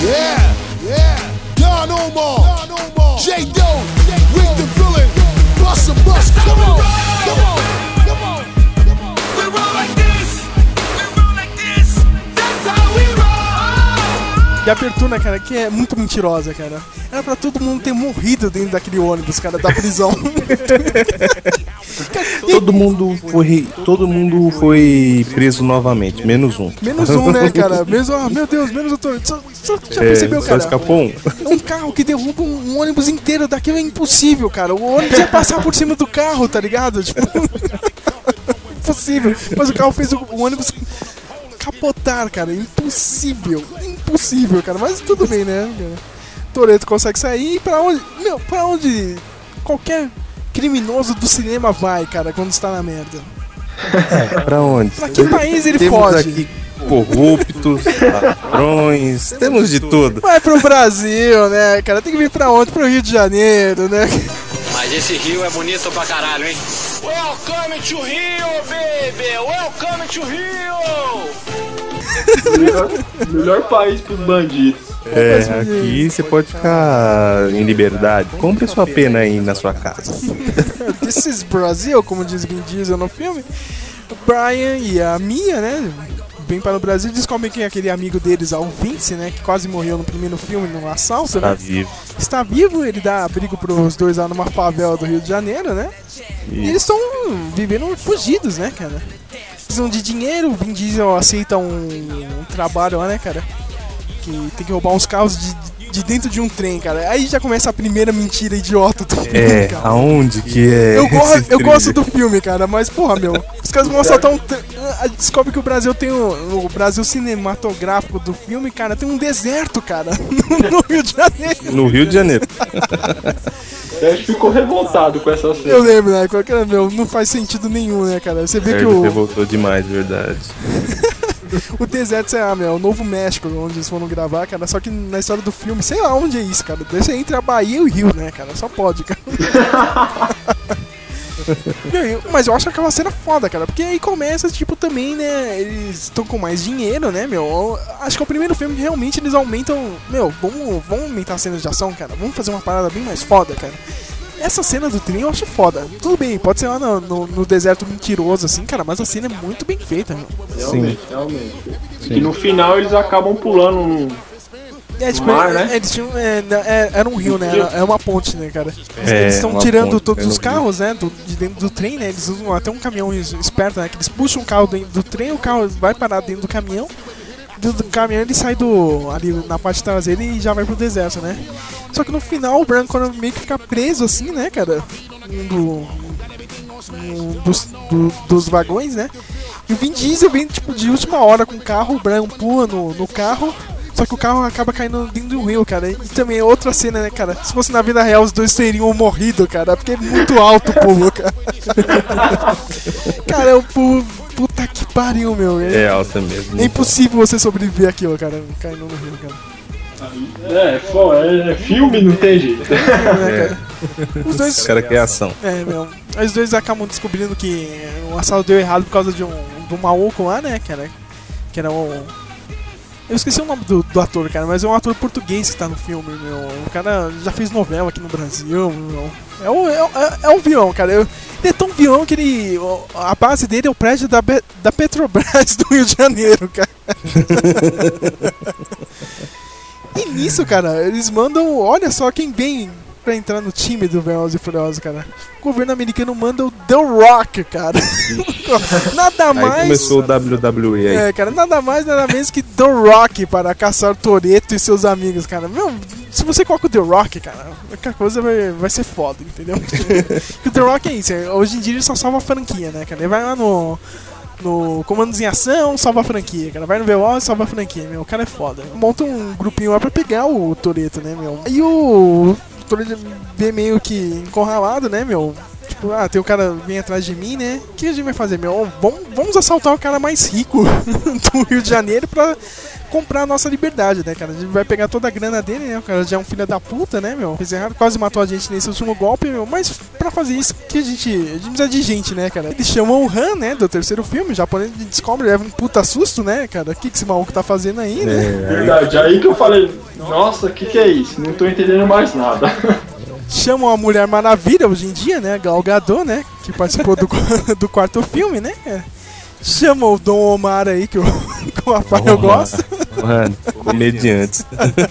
yeah, yeah. Don Omar, Don Omar, J Doe, Rick the villain, bust a bust. Come on, come on, E a abertura, cara, que é muito mentirosa, cara. Era pra todo mundo ter morrido dentro daquele ônibus, cara, da prisão. Todo mundo foi, todo mundo foi preso novamente, menos um. Menos um, né, cara? Menos, ah, meu Deus, menos Toreto. Só, só já É, percebeu, só cara? escapou um. Um carro que derruba um, um ônibus inteiro daquilo é impossível, cara. O ônibus ia passar por cima do carro, tá ligado? Tipo. impossível. Mas o carro fez o, o ônibus capotar, cara. Impossível. Impossível, cara. Mas tudo bem, né? Toreto consegue sair e pra onde. Meu, pra onde qualquer criminoso do cinema vai, cara, quando está na merda. Pra onde? Pra que país ele Temos foge? aqui corruptos, ladrões, temos de tudo. Vai pro Brasil, né, cara? Tem que vir pra onde? Pro Rio de Janeiro, né? Mas esse rio é bonito pra caralho, hein? Welcome to Rio, baby! Welcome to Rio! Melhor, melhor país pros bandidos. É, aqui você pode ficar em liberdade. Compre sua pena aí na sua casa. This is Brasil, como diz Vin Diesel no filme. O Brian e a Mia, né? Vêm para o Brasil e descobrem que aquele amigo deles, o Vince, né? Que quase morreu no primeiro filme, num assalto, Tá né? vivo. Está vivo, ele dá abrigo pros dois lá numa favela do Rio de Janeiro, né? E eles estão vivendo fugidos, né, cara? Precisam de dinheiro, o Vin Diesel aceita um, um trabalho lá, né, cara? Que tem que roubar uns carros de, de dentro de um trem, cara. Aí já começa a primeira mentira idiota do filme, É, cara. aonde que é? Eu, gosto, esse eu gosto do filme, cara, mas porra, meu, os caras vão assaltar um. tre- a gente descobre que o Brasil tem o, o Brasil cinematográfico do filme, cara, tem um deserto, cara, no Rio de Janeiro. No Rio de Janeiro. A gente ficou revoltado com essa cena. Eu lembro, né? Meu, não faz sentido nenhum, né, cara? Você vê que Herbert o, revoltou demais, verdade. o deserto, sei lá, meu, é o Novo México, onde eles foram gravar, cara. Só que na história do filme, sei lá onde é isso, cara. Deve ser entre a Bahia e o Rio, né, cara? Só pode, cara. Meu, Mas eu acho aquela cena foda, cara. Porque aí começa, tipo, também, né? Eles estão com mais dinheiro, né, meu? Eu Acho que é o primeiro filme que realmente eles aumentam. Meu, vamos, vamos aumentar as cenas de ação, cara. Vamos fazer uma parada bem mais foda, cara. Essa cena do trem eu acho foda. Tudo bem, pode ser lá no, no, no deserto mentiroso, assim, cara, mas a cena é muito bem feita, meu. Realmente, realmente. E no final eles acabam pulando num. É, tipo, Mar, é- né? é, eles tinham. É, é- era um rio, né? Era, é uma ponte, né, cara? Eles- É, eles estão tirando ponte, todos os carros, né? do- de dentro do trem, né? Eles usam até um caminhão es- esperto, né? Que eles puxam o carro dentro do trem, o carro vai parar dentro do caminhão. Do, caminhão ele sai do. ali na parte traseira e já vai pro deserto, né? Só que no final o Branco meio que fica preso assim, né, cara? Um, do, um dos, do- dos vagões, né? E o Vin Diesel vem, tipo, de última hora com o carro, o Brian pula no, no carro, só que o carro acaba caindo dentro do rio, cara. E também é outra cena, né, cara? Se fosse na vida real, os dois teriam morrido, cara, porque é muito alto o pulo, cara. cara, é o pulo. Puta que pariu, meu. É alta mesmo. É impossível você sobreviver aquilo, cara, caindo no rio, cara. É, pô, é, é filme, não tem jeito. né, cara? Os dois. Os caras querem ação. É, meu. Os dois acabam descobrindo que o assalto deu errado por causa de um, de um maluco lá, né, cara? Que era o. Eu esqueci o nome do, do ator, cara, mas é um ator português que tá no filme, meu. O cara já fez novela aqui no Brasil, meu. É um, é, é- é um vilão, cara. Ele é tão vilão que ele. A base dele é o prédio da, da Petrobras do Rio de Janeiro, cara. E nisso, cara, eles mandam. Olha só quem vem pra entrar no time do Velozes e Furiosos, cara. O governo americano manda o The Rock, cara. nada Aí mais. começou o WWE aí. É, cara, nada mais, nada menos que The Rock para caçar Toreto e seus amigos, cara. Meu, se você coloca o The Rock, cara, a coisa vai, vai ser foda, entendeu? Porque o The Rock é isso, é, hoje em dia ele só salva a franquia, né, cara? Ele vai lá no. No Comandos em Ação, salva a franquia, cara. Vai no Veloz, salva a franquia, meu. O cara é foda. Monta um grupinho lá pra pegar o Toreto, né, meu? Aí o Toreto vê meio que encurralado, né, meu? Tipo, ah, tem o cara vem atrás de mim, né? O que a gente vai fazer, meu? Vamos, vamos assaltar o cara mais rico do Rio de Janeiro pra comprar a nossa liberdade, né, cara? A gente vai pegar toda a grana dele, né? O cara já é um filho da puta, né, meu? Fez errado, quase matou a gente nesse último golpe, meu. Mas pra fazer isso, que a gente, a gente precisa de gente, né, cara? Eles chamam o Han, né, do terceiro filme. O japonês descobre, leva um puta susto, né, cara? O que, que esse maluco tá fazendo aí, né? Verdade, aí que eu falei, nossa, o que, que é isso? Não tô entendendo mais nada. chamam a Mulher Maravilha hoje em dia, né? Gal Gadot, né? Que participou do, do quarto filme, né? Chamam o Dom Omar aí, que o, que o Rafael gosta. Mano, comediantes.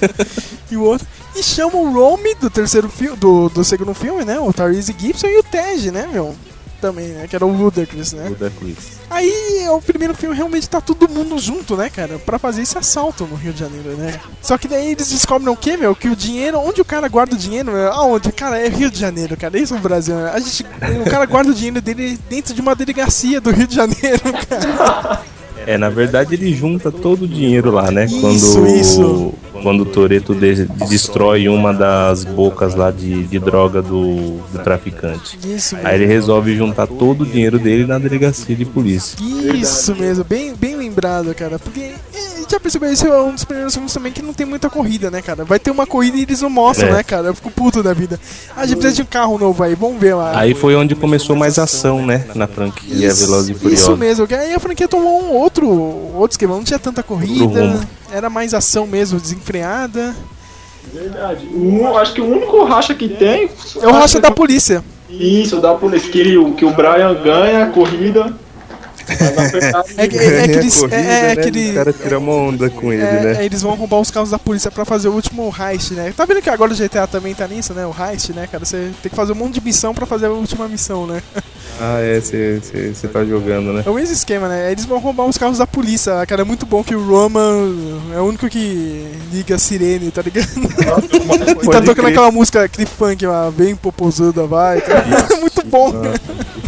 e o outro. E chamam o Romy do terceiro filme, do, do segundo filme, né? O Tyrese Gibson e o Tej, né, meu? Também, né? Que era o Ludacris, né? Ludacris. Aí, o primeiro filme realmente tá todo mundo junto, né, cara? Pra fazer esse assalto no Rio de Janeiro, né? Só que daí eles descobrem o quê, meu? Que o dinheiro, onde o cara guarda o dinheiro, meu? Aonde? Cara, é Rio de Janeiro, cara. Isso é o Brasil, né? A gente, o cara guarda o dinheiro dele dentro de uma delegacia do Rio de Janeiro, cara. É, na verdade ele junta todo o dinheiro lá, né? Isso, quando, isso. quando o Toreto destrói uma das bocas lá de, de droga do, do traficante. Isso Aí ele resolve juntar todo o dinheiro dele na delegacia de polícia. Isso mesmo, bem, bem lembrado, cara. Porque percebeu, esse é um dos primeiros filmes também que não tem muita corrida, né, cara? Vai ter uma corrida e eles não mostram, É. né, cara? Eu fico puto da vida. Ah, a gente precisa de um carro novo aí, vamos ver lá. Aí foi onde começou mais ação, né? Na franquia Velozes e Isso Furiosos. mesmo, que aí a franquia tomou um outro, outro esquema, não tinha tanta corrida, era mais ação mesmo, desenfreada. Verdade. O- acho que o único racha que tem. É o racha da polícia. Isso, da polícia. Que, o- que o Brian ganha a corrida. É que, é, é que eles, corrida, é, é né? que eles- O cara tira uma onda com ele, é, né? é, eles vão roubar os carros da polícia pra fazer o último heist, né? Tá vendo que agora o GTA também tá nisso, né? O heist, né, cara? Você tem que fazer um monte de missão pra fazer a última missão, né? Ah, é, você tá jogando, né? É o mesmo esquema, né? Eles vão roubar os carros da polícia, cara. É muito bom que o Roman é o único que liga a sirene, tá ligado? e tá Pode tocando crer. aquela música, aquele funk lá, bem popozuda, vai. Tá? É muito bom. Ah.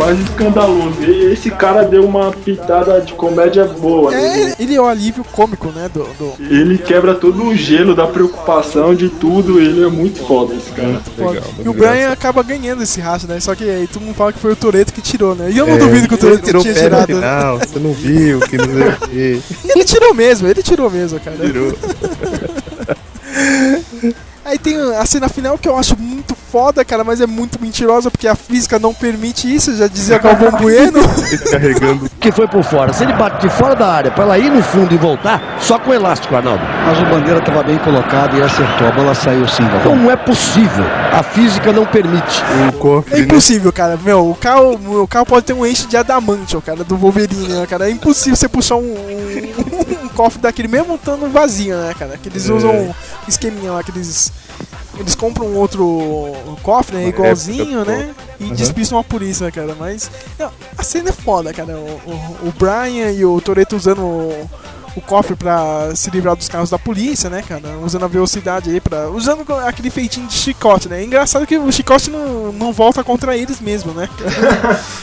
Mais escandaloso. E esse cara deu uma pitada de comédia boa. É, ele é o alívio cômico, né? Do, do... Ele quebra todo o gelo da preocupação de tudo. Ele é muito foda, esse cara. Foda. E o Brian acaba ganhando esse racha, né? Só que aí todo mundo fala que foi o Toreto que tirou, né? E eu não duvido que o Toreto tirou tinha tirado. final, você não viu, que não sei. E ele tirou mesmo, ele tirou mesmo, cara. Tirou. Aí tem a cena final que eu acho muito foda, cara, mas é muito mentirosa porque a física não permite isso, já dizia Galvão Bueno. Carregando. Que foi por fora. Se ele bate de fora da área pra ela ir no fundo e voltar, só com elástico, Arnaldo. Mas o Bandeira estava bem colocado e acertou. A bola saiu sim, Galvão. Não é possível. A física não permite. O cofre, É impossível, cara. Meu, o carro, o carro pode ter um eixo de adamante, ó, cara, do Wolverine, né, cara? É impossível você puxar um, um, cofre daquele mesmo estando vazio, né, cara? Que eles É. usam um esqueminha lá, que eles. Eles compram um outro cofre, né, igualzinho, né? E Uhum. despistam a polícia, né, cara? Mas. não, a cena é foda, cara. O, o, o Brian e o Toreto usando o, o cofre pra se livrar dos carros da polícia, né, cara? Usando a velocidade aí pra. Usando aquele feitinho de chicote, né? É engraçado que o chicote não, não volta contra eles mesmo, né?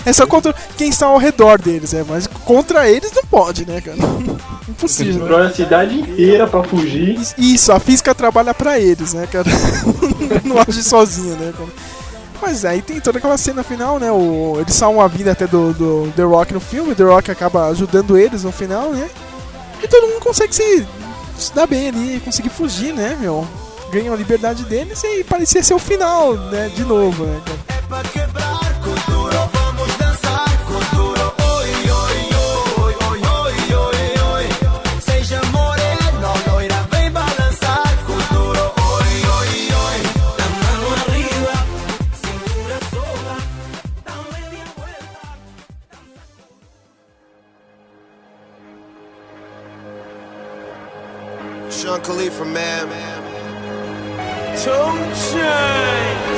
É só contra quem está ao redor deles, é, mas contra eles não pode, né, cara? Impossível. né? Quebrou a cidade inteira pra fugir. Isso, a física trabalha pra eles, né, cara? não age sozinho, né, cara? Mas aí tem toda aquela cena final, né? O, eles salvam a vida até do, do The Rock no filme, The Rock acaba ajudando eles no final, né? E todo mundo consegue se, se dar bem ali, conseguir fugir, né, meu? Ganham a liberdade deles e parecia ser o final, né? De novo, né, cara? Sean Khalifa, man. Two chains.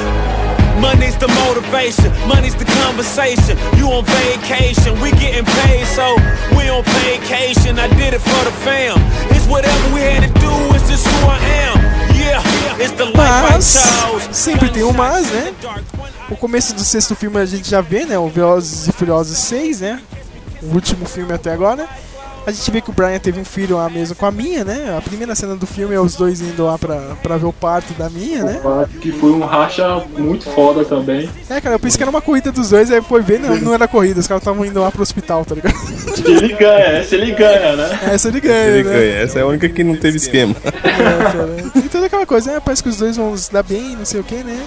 Money's the motivation, money's the conversation. You on vacation, we getting paid, so we on vacation. I did it for the fam. It's whatever we had to do, it's just who I am. Yeah, it's the life I Mas, chose. sempre tem um mas, né? O começo do sexto filme a gente já vê, né? O Velozes e Furiosos 6, né? O último filme até agora. A gente vê que o Brian teve um filho lá mesmo com a Minha, né? A primeira cena do filme é os dois indo lá pra, pra ver o parto da Minha, né? Que foi um racha muito foda também. É, cara, eu pensei que era uma corrida dos dois, aí foi ver, não, não era corrida, os caras estavam indo lá pro hospital, tá ligado? Ele ganha, essa ele ganha, né? Essa ele ganha, Ele né? ganha. Essa é a única que não teve esquema. É, cara. Tem toda aquela coisa, né? Parece que os dois vão se dar bem, não sei o que, né?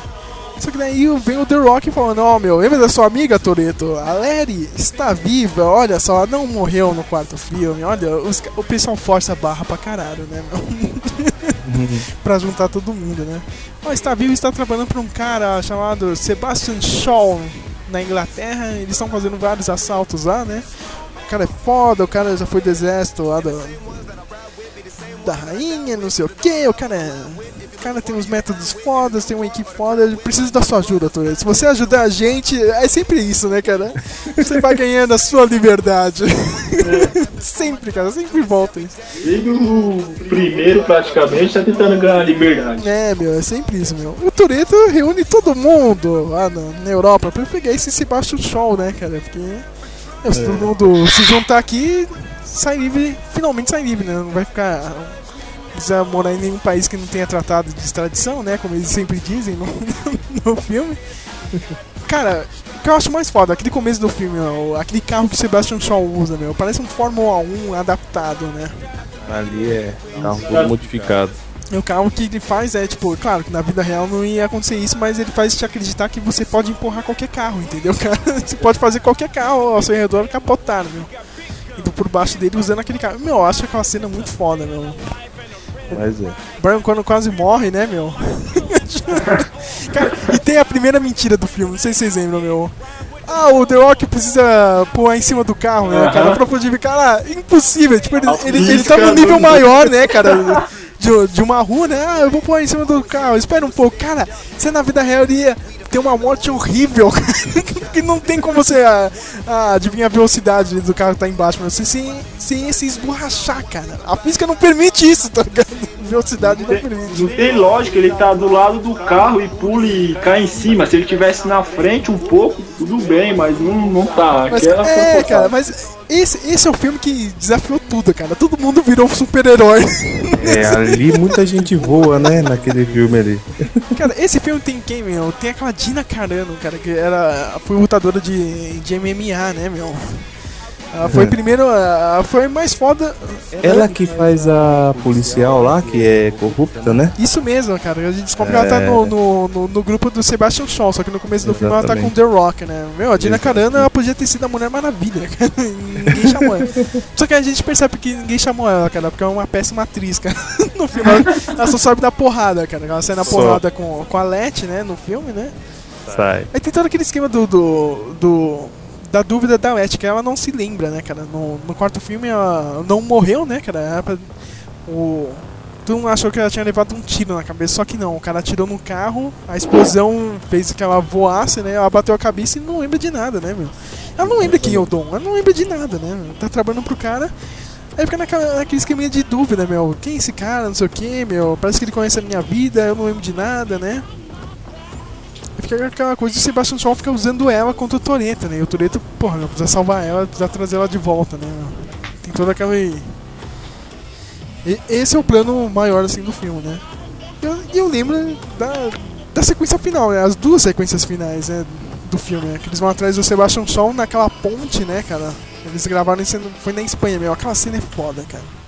Só que daí vem o The Rock falando, ó meu, lembra da sua amiga, Toreto? A Larry está viva, olha só, ela não morreu no quarto filme, olha, os o pessoal força a barra pra caralho, né, meu? pra juntar todo mundo, né? Ó, está vivo e está trabalhando pra um cara chamado Sebastian Shaw na Inglaterra, eles estão fazendo vários assaltos lá, né? O cara é foda, o cara já foi do exército lá do, da rainha, não sei o que, o cara é. Cara tem uns métodos fodas, tem uma equipe foda, eu preciso da sua ajuda, Toreto. Se você ajudar a gente, é sempre isso, né, cara? Você vai ganhando a sua liberdade. sempre, cara, sempre volta isso. Desde o primeiro, praticamente, tá tentando ganhar a liberdade. É, meu, é sempre isso, meu. O Toreto reúne todo mundo lá na, na Europa pra pegar esse Sebastian Shaw, né, cara? Porque meu, se todo mundo se juntar aqui, sai livre, finalmente sai livre, né? Não vai ficar. Precisa morar em nenhum país que não tenha tratado de extradição, né? Como eles sempre dizem no, no filme. Cara, o que eu acho mais foda, aquele começo do filme, ó, aquele carro que o Sebastian Shaw usa, meu, parece um Fórmula 1 adaptado, né? Ali é carro todo modificado. E o carro que ele faz é, tipo, claro que na vida real não ia acontecer isso, mas ele faz te acreditar que você pode empurrar qualquer carro, entendeu, cara? Você pode fazer qualquer carro ao seu redor capotar, meu. Indo por baixo dele usando aquele carro. Meu, eu acho aquela cena muito foda, meu. Mas é. Brian quando quase morre, né, meu? cara, e tem a primeira mentira do filme, não sei se vocês lembram, meu. Ah, o The Rock precisa pôr em cima do carro, né, cara? Pra poder cara, impossível. Tipo, ele, ele, ele tá num nível maior, né, cara? De, de uma rua, né? Ah, eu vou pôr em cima do carro. Espera um pouco. Cara, você na vida real iria ter uma morte horrível. que não tem como você ah, ah, adivinhar a velocidade do carro que tá embaixo. Mas você sem, sem se esborrachar, cara. A física não permite isso, tá ligado? velocidade não Não permite. tem lógica, ele tá do lado do carro e pula e cai em cima. Se ele tivesse na frente um pouco, tudo bem, mas não, não tá. Mas, Aquela é, cara, mas esse, esse é o filme que desafiou tudo, cara. Todo mundo virou super-herói. É, ali muita gente voa, né? Naquele filme ali. Cara, esse filme tem quem, meu? Tem aquela Dina Carano, cara, que era, foi lutadora de, de MMA, né, meu? Ela foi É. primeiro, ela foi mais foda. Ela que faz a policial lá, que é corrupta, né? Isso mesmo, cara. A gente descobre que ela tá É. no, no, no, no grupo do Sebastian Shaw, só que no começo do filme ela tá com Exatamente. The Rock, né? Meu, a Dina Carano ela podia ter sido a Mulher Maravilha, cara. E ninguém chamou ela. Só que a gente percebe que ninguém chamou ela, cara, porque é uma péssima atriz, cara. No filme ela, ela só sabe dar porrada, cara. Ela sai na Só. porrada com, com a Letty, né, no filme, né? Sai. Aí tem todo aquele esquema do. do, do- da dúvida da Letty, que ela não se lembra, né, cara? No, no quarto filme ela não morreu, né, cara? Pra- o. Tu não achou que ela tinha levado um tiro na cabeça, só que não. O cara atirou no carro, a explosão fez que ela voasse, né? Ela bateu a cabeça e não lembra de nada, né, meu? Ela não lembra quem é o Dom, ela não lembra de nada, né? Tá trabalhando pro cara. Aí fica naquela, naquele esqueminha de dúvida, meu. Quem é esse cara? Não sei o que, meu. Parece que ele conhece a minha vida, eu não lembro de nada, né? Fica aquela coisa de Sebastian Shaw fica usando ela contra o Toreto, né? E o Toreto, porra, meu, precisa salvar ela, precisa trazer ela de volta, né? meu? Tem toda aquela. E esse é o plano maior, assim, do filme, né? E eu, eu lembro da, da sequência final, né? As duas sequências finais, né? Do filme, né? Que eles vão atrás do Sebastian Shaw naquela ponte, né, cara? Eles gravaram isso, foi na Espanha mesmo. Aquela cena é foda, cara.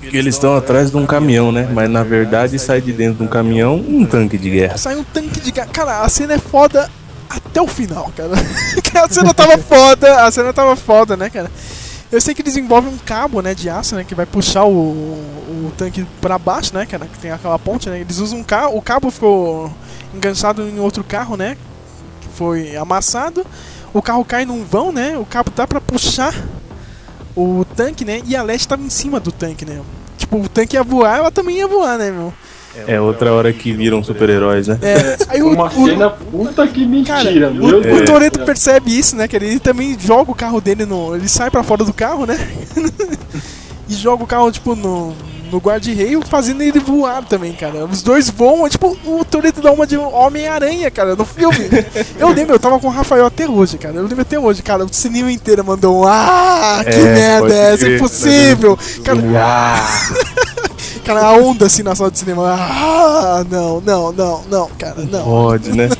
Que eles estão atrás de um caminhão, né? Mas na verdade sai de dentro de um caminhão um tanque de guerra. Sai um tanque de gás. Cara, a cena é foda até o final, cara. a cena tava foda, a cena tava foda, né, cara? Eu sei que eles envolvem um cabo, né, de aço, né, que vai puxar o, o tanque pra baixo, né, cara, que tem aquela ponte, né? Eles usam um carro, o cabo ficou enganchado em outro carro, né, que foi amassado. O carro cai num vão, né? O cabo dá pra puxar o tanque, né? E a Leste tava em cima do tanque, né? Tipo, o tanque ia voar, ela também ia voar, né, meu? É outra hora que viram super-heróis, né? É, aí o, Uma o- cena puta que mentira, o, meu o Deus. Toreto percebe isso, né? Que ele também joga o carro dele no. Ele sai pra fora do carro, né? e joga o carro, tipo, no, no guarda-reio, fazendo ele voar também, cara. Os dois voam, é tipo, o Toreto dá uma de Homem-Aranha, cara, no filme. eu lembro, eu tava com o Rafael até hoje, cara. Eu lembro até hoje, cara. O cinema inteiro mandou um. Ah, que É, merda é essa? crer. Impossível! Cara, cara, a onda assim na sala de cinema. Ah, não, não, não, não, cara, não. Pode, né?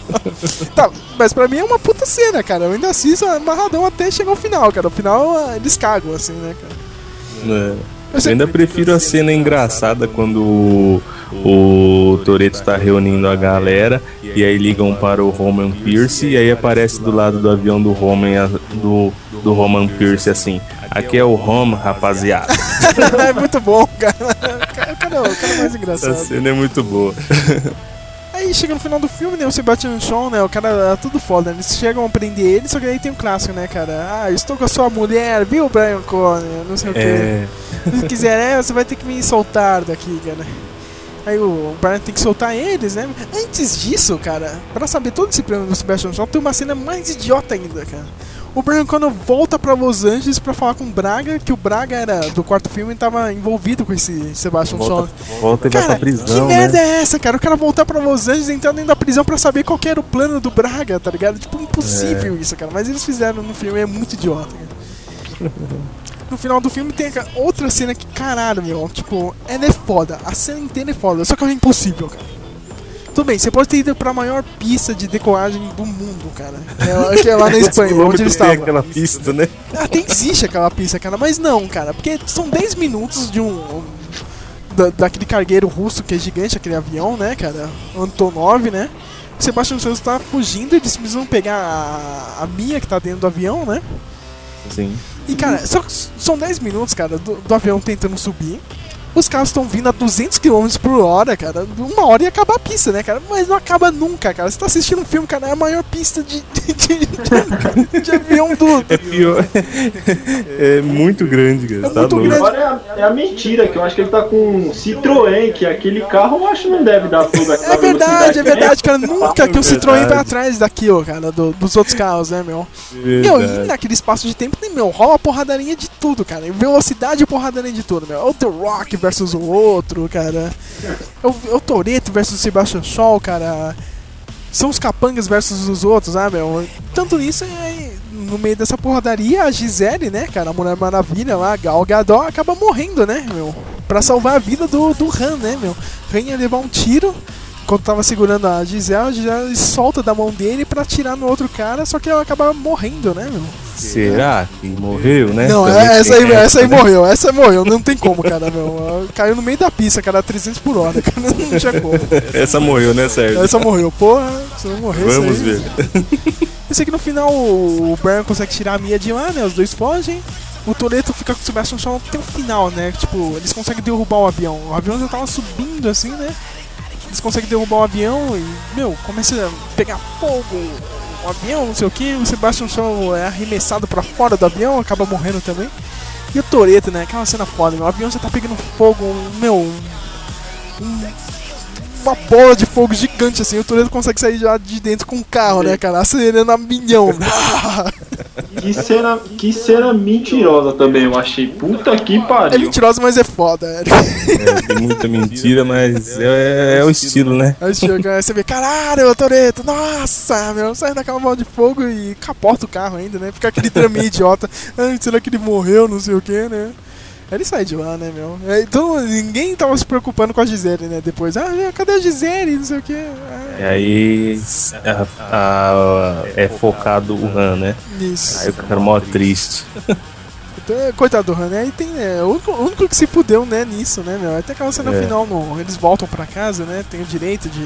Tá, mas pra mim é uma puta cena, cara. Eu ainda assisto amarradão até chegar ao final, cara. O final ah, eles cagam, assim, né, cara? É. Eu ainda prefiro a cena engraçada quando o, o Toreto tá reunindo a galera e aí ligam para o Roman Pierce e aí aparece do lado do avião do Roman do, do Roman Pierce assim. Aqui é o Roman, rapaziada. é muito bom, cara. O cara, o cara é mais engraçado. Essa cena é muito boa. Aí chega no final do filme, né? O Sebastian Shaw, né? O cara é tudo foda. Eles chegam a prender ele, só que aí tem um clássico, né, cara? Ah, estou com a sua mulher, viu, Brian Conner? Não sei o É. quê. Se quiser, é, você vai ter que me soltar daqui, cara. Aí o Brian tem que soltar eles, né? Antes disso, cara, pra saber todo esse plano do Sebastian Shaw, tem uma cena mais idiota ainda, cara. O Brian Connor volta pra Los Angeles pra falar com o Braga, que o Braga era do quarto filme e tava envolvido com esse Sebastian Shaw. Volta, e vai Cara, pra prisão, que merda né? é essa, cara? O cara voltar pra Los Angeles e entrar dentro da prisão pra saber qual era o plano do Braga, tá ligado? Tipo, impossível É. isso, cara. Mas eles fizeram no filme, é muito idiota, cara. No final do filme tem outra cena que, caralho, meu, tipo, ela é foda. A cena inteira é foda, só que ela é impossível, cara. Tudo bem, você pode ter ido pra maior pista de decolagem do mundo, cara. Que é, que é lá na Espanha, onde eles estavam. aquela pista, né? Até existe aquela pista, cara, mas não, cara, porque são 10 minutos de um. da- daquele cargueiro russo que é gigante, aquele avião, né, cara? Antonov, né? O Sebastian Santos tá fugindo, eles precisam pegar a, a Mia que tá dentro do avião, né? Sim. E, cara, só, são 10 minutos, cara, do, do avião tentando subir. Os carros estão vindo a 200 km por hora, cara. Uma hora ia acabar a pista, né, cara? Mas não acaba nunca, cara. Você tá assistindo um filme, cara, é a maior pista de, de, de- de- de avião do, É pior. É muito grande, cara. tá muito grande. Agora é a, é a mentira, que eu acho que ele tá com um Citroën, que aquele carro eu acho que não deve dar toda aquela É verdade, é verdade, cara. Nunca que o Citroën vai atrás daqui, ó, cara, do- dos outros carros, né, meu? Meu, e naquele espaço de tempo, né, meu, rola porradaria de tudo, cara. Velocidade e porradaria de tudo, meu. O The Rock versus o outro, cara. É o, é o Toreto versus o Sebastian Shaw, cara. São os capangas versus os outros, ah, meu. Tanto nisso, aí, no meio dessa porradaria, a Gisele, né, cara, a Mulher Maravilha lá, Gal Gadot, acaba morrendo, né, meu. Pra salvar a vida do, do Han, né, meu. Han ia levar um tiro quando tava segurando a Gisele, a Gisele solta da mão dele pra atirar no outro cara, só que ela acaba morrendo, né, meu? Será que morreu, né? Não, Também é, essa aí, essa aí né? morreu, essa aí morreu, não tem como, cara, meu. Caiu no meio da pista, cara, 300 por hora, cara, não tinha como. Essa morreu, né, Sérgio? Essa morreu, porra, se não morrer, Vamos aí- ver. Eu sei que no final o Brian consegue tirar a Mia de lá, né? Os dois fogem. O Toreto fica com o Sebastian Shaw até o final, né? Tipo, eles conseguem derrubar o avião. O avião já tava subindo assim, né? Eles conseguem derrubar o avião e, meu, começa a pegar fogo. O avião, não sei o que. O Sebastian Shaw é arremessado pra fora do avião, acaba morrendo também. E o Toreto, né? Aquela cena foda, meu. O avião já tá pegando fogo, um- meu. um- uma bola de fogo gigante assim. O Toreto consegue sair já de dentro com o carro, né, cara? Acelerando a milhão. Que cena, que cena mentirosa também, eu achei. Puta que É pariu. mentirosa, mas é foda. É. É, tem muita mentira, mas é, é o estilo, né? Aí chega, aí você vê, caralho, o Toreto, nossa, meu, sai daquela bola de fogo e capota o carro ainda, né? Fica aquele trame idiota. Ai, será que ele morreu, não sei o que, né? Ele sai de lá, né, meu? Aí, Então, ninguém tava se preocupando com a Gisele, né? Depois, ah, cadê a Gisele, não sei o que. E aí a- a- é focado o Han, né? Isso. Aí o cara mó triste. Então, é, coitado do Han, né? Aí tem, né, o único, o único que se fudeu, né, nisso, né, meu? Até aquela cena É. final, no, eles voltam pra casa, né? Tem o direito de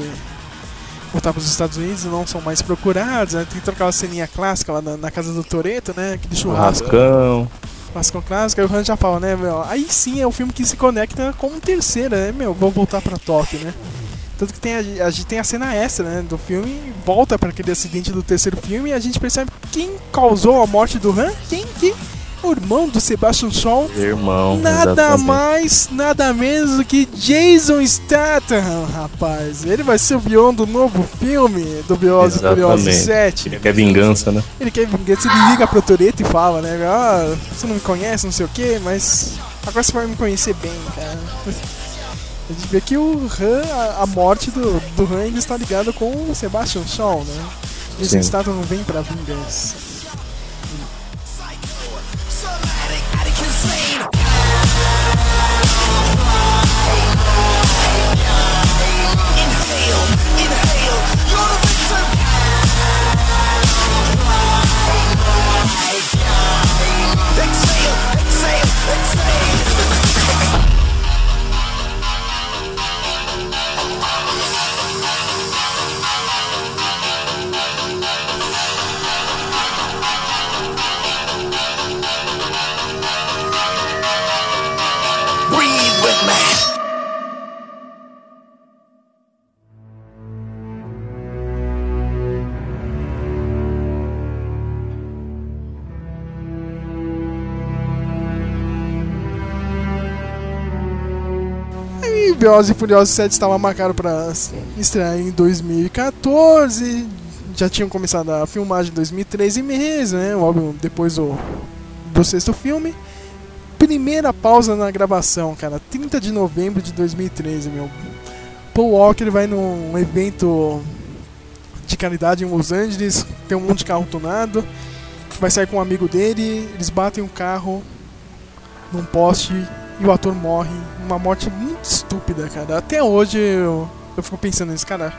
voltar pros Estados Unidos e não são mais procurados, né? Tem toda aquela ceninha clássica lá na, na casa do Toreto, né? Aquele churrasco. Churrascão. Churrasco clássico, aí o Han já fala, né, meu? Aí sim é o filme que se conecta com o terceira, né, meu? Vou voltar pra Tóquio, né? Tanto que tem a, a gente tem a cena extra, né, do filme, volta para aquele acidente do terceiro filme e a gente percebe quem causou a morte do Han, quem que o irmão do Sebastian Shaw, Irmão. nada exatamente. mais, nada menos do que Jason Statham, rapaz. Ele vai ser o vilão do novo filme do e Exatamente. 7. Ele quer vingança, né? Ele quer vingança, ele liga pro Toreto e fala, né? Ah, você não me conhece, não sei o que, mas agora você vai me conhecer bem, cara. A gente vê que o Han, a, a morte do, do Han ainda está ligada com o Sebastian Shaw, né? Sim. estado não vem pra vingança. It's Velozes e Furiosos 7 estava marcado para estrear em 2014. Já tinham começado a filmagem em 2013 mesmo, né? Logo depois do, do sexto filme. Primeira pausa na gravação, cara. 30 de novembro de 2013, meu. Paul Walker vai num evento de caridade em Los Angeles. Tem um monte de carro tunado. Vai sair com um amigo dele. Eles batem um carro num poste e o ator morre. Uma morte muito estúpida, cara. Até hoje eu, eu fico pensando nisso, cara.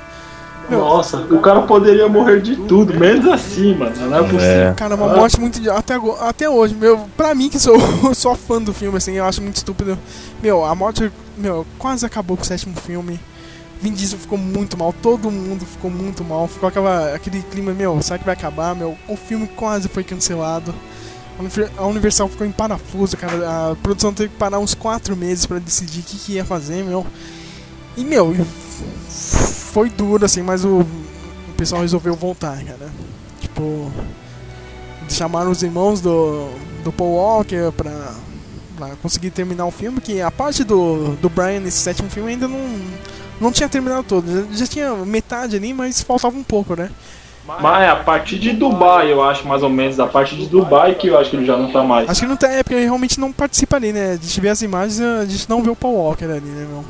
Meu, Nossa, o cara poderia morrer de tudo, menos assim, mano. Não é possível. Cara, uma morte muito. Até, até hoje, meu, pra mim que sou só fã do filme, assim, eu acho muito estúpido. Meu, a morte, meu, quase acabou com o sétimo filme. Vin Diesel ficou muito mal, todo mundo ficou muito mal. Ficou aquela, aquele clima, meu, será que vai acabar? Meu, o filme quase foi cancelado. A Univer- A Universal ficou em parafuso, cara. A produção teve que parar uns quatro meses pra decidir o que, que ia fazer, meu. E, meu, foi duro, assim, mas o, o pessoal resolveu voltar, cara. Tipo, chamaram os irmãos do, do Paul Walker pra, pra conseguir terminar o filme, que a parte do, do Brian nesse sétimo filme ainda não, não tinha terminado todo. Já, já tinha metade ali, mas faltava um pouco, né? Mas é a partir de Dubai, eu acho, mais ou menos. A partir de Dubai que eu acho que ele já não tá mais. Acho que não tá, é porque ele realmente não participa ali, né? A gente vê as imagens a gente não vê o Paul Walker ali, né, meu?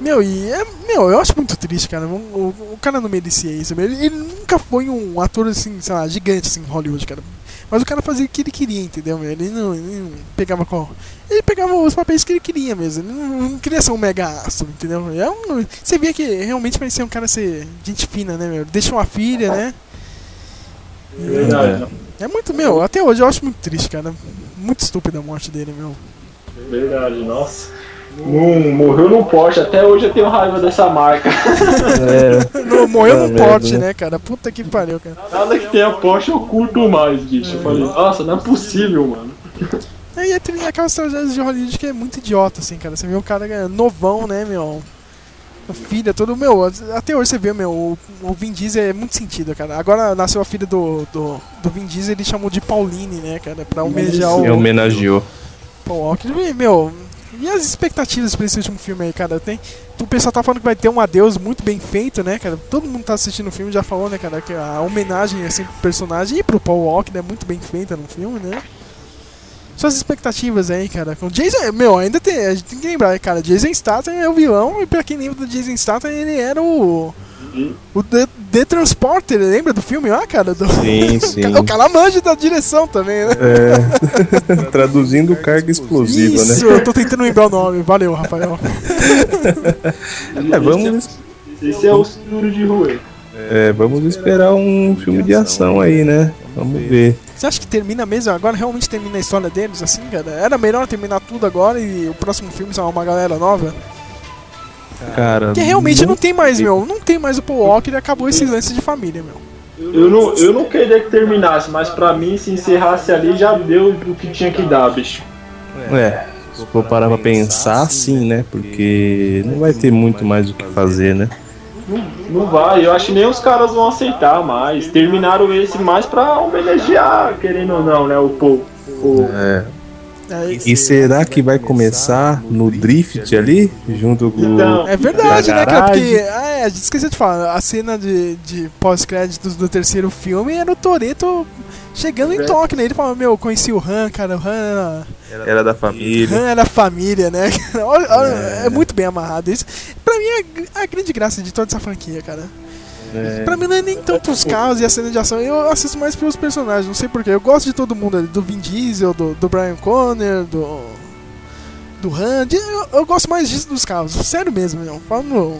Meu, e é, meu, eu acho muito triste, cara. O, o, o cara não merecia isso. Ele, ele nunca foi um ator assim, sei lá, gigante assim, em Hollywood, cara. Mas o cara fazia o que ele queria, entendeu? Ele não, ele não pegava qual. Ele pegava os papéis que ele queria mesmo. Ele não, não queria ser um mega astro, entendeu? É um, você via que realmente parecia um cara ser gente fina, né, meu? Deixa uma filha, né? E- Verdade. É muito, meu, até hoje eu acho muito triste, cara. Muito estúpida a morte dele, meu. Verdade, nossa. Não, morreu no Porsche, até hoje eu tenho raiva dessa marca. Não, morreu no merda, pote, né? né, cara? Puta que pariu, cara. Nada que tenha Porsche eu curto mais, bicho. Eu falei, nossa, não é possível, mano. Aí é tem aquelas tragédias de Hollywood que é muito idiota, assim, cara. Você vê um cara é, novão, né, meu? A filha, todo, meu, até hoje você vê, meu, o, o Vin Diesel é muito sentido, cara. Agora nasceu a filha do, do, do Vin Diesel, ele chamou de Pauline, né, cara, pra homenagear E o homenageou. Paul Walker. E, meu, e as expectativas pra esse último filme aí, cara? Tem, o pessoal tá falando que vai ter um adeus muito bem feito, né, cara? Todo mundo tá assistindo o filme já falou, né, cara, que a homenagem assim pro personagem e pro Paul Walker é muito bem feita no filme, né? Suas expectativas aí, cara. Com Jason, meu, ainda tem, a gente tem que lembrar, cara, Jason Statham é o vilão e pra quem lembra do Jason Statham, ele era o o The, The Transporter, lembra do filme lá, cara? Do- Sim, sim. o cara manja da direção também, né? É. Traduzindo carga explosiva, Isso, né? eu tô tentando lembrar o nome. Valeu, Rafael. É, vamos, Esse é o seguro de Rui. é, vamos esperar um filme de ação aí, né? Vamos ver. Você acha que termina mesmo? Agora realmente termina a história deles, assim, cara? Era melhor terminar tudo agora e o próximo filme ser uma galera nova? Cara. Porque realmente não não tem mais, meu. Não tem mais o Paul Walker e acabou esse lance de família, meu. Eu não, eu não queria que terminasse, mas pra mim, se encerrasse ali, já deu o que tinha que dar, bicho. É, se for parar pra pensar, sim, né? Porque não vai ter muito mais o que fazer, né? Não, não vai, eu acho que nem os caras vão aceitar mais. Terminaram esse mais pra homenagear, querendo ou não, né, o Paul. O- É. E será que vai começar no drift ali? Junto com Então, o. É verdade, da né, cara? Porque, ah, é, a gente esqueceu de falar, a cena de, de pós-créditos do terceiro filme era o Toreto chegando em Tóquio, né? Ele falava, meu, eu conheci o Han, cara, o Han era, Era da família. Han era família, né? Olha, olha, é. muito bem amarrado isso. Pra mim é a grande graça de toda essa franquia, cara. É. Pra mim não é nem tanto os carros e a cena de ação, eu assisto mais pelos personagens, não sei porquê. Eu gosto de todo mundo ali, do Vin Diesel, do, do Brian Conner, do. do Han. de- eu, eu gosto mais disso dos carros, sério mesmo, meu. Falando.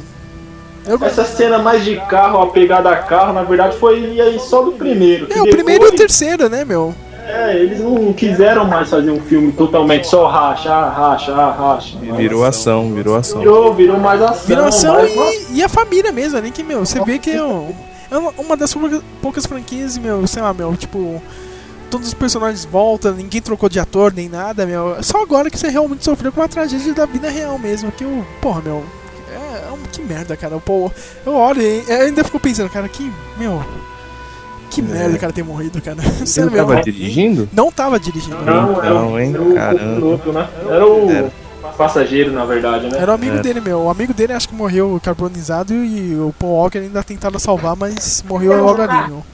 Eu, Essa cena mais de carro, a pegada a carro, na verdade foi aí só do primeiro. é, o primeiro e o depois- terceiro, né, meu? É, eles não quiseram mais fazer um filme totalmente só racha, ah, racha, ah, racha. Virou ação, virou ação. Virou, virou mais ação. Virou ação mais- e, e a família mesmo, ali que, meu, você vê que é, um- é uma- das poucas, franquias, meu, sei lá, meu, tipo, todos os personagens voltam, ninguém trocou de ator nem nada, meu. Só agora que você realmente sofreu com uma tragédia da vida real mesmo, que o, porra, meu, é, é um, que merda, cara. Pô, eu olho e eu ainda fico pensando, cara, que, meu, que merda o cara ter morrido, cara. Sério Ele tava dirigindo? Não tava dirigindo. Não, era o- Não, hein? era o Caramba. piloto, né? Era o passageiro, na verdade, né? Era o amigo É. dele, meu. O amigo dele acho que morreu carbonizado e o Paul Walker ainda tentava salvar, mas morreu logo ali, meu.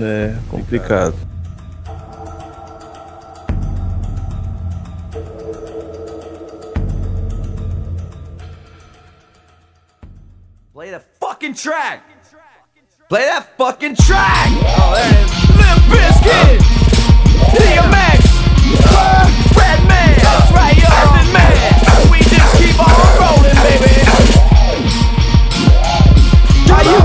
É, complicado. Play the fucking track. Play that fucking track. Oh, there it is. Limp Bizkit. DMX. Redman. That's right, yo. Urban Man. We just keep on rolling, baby. Are you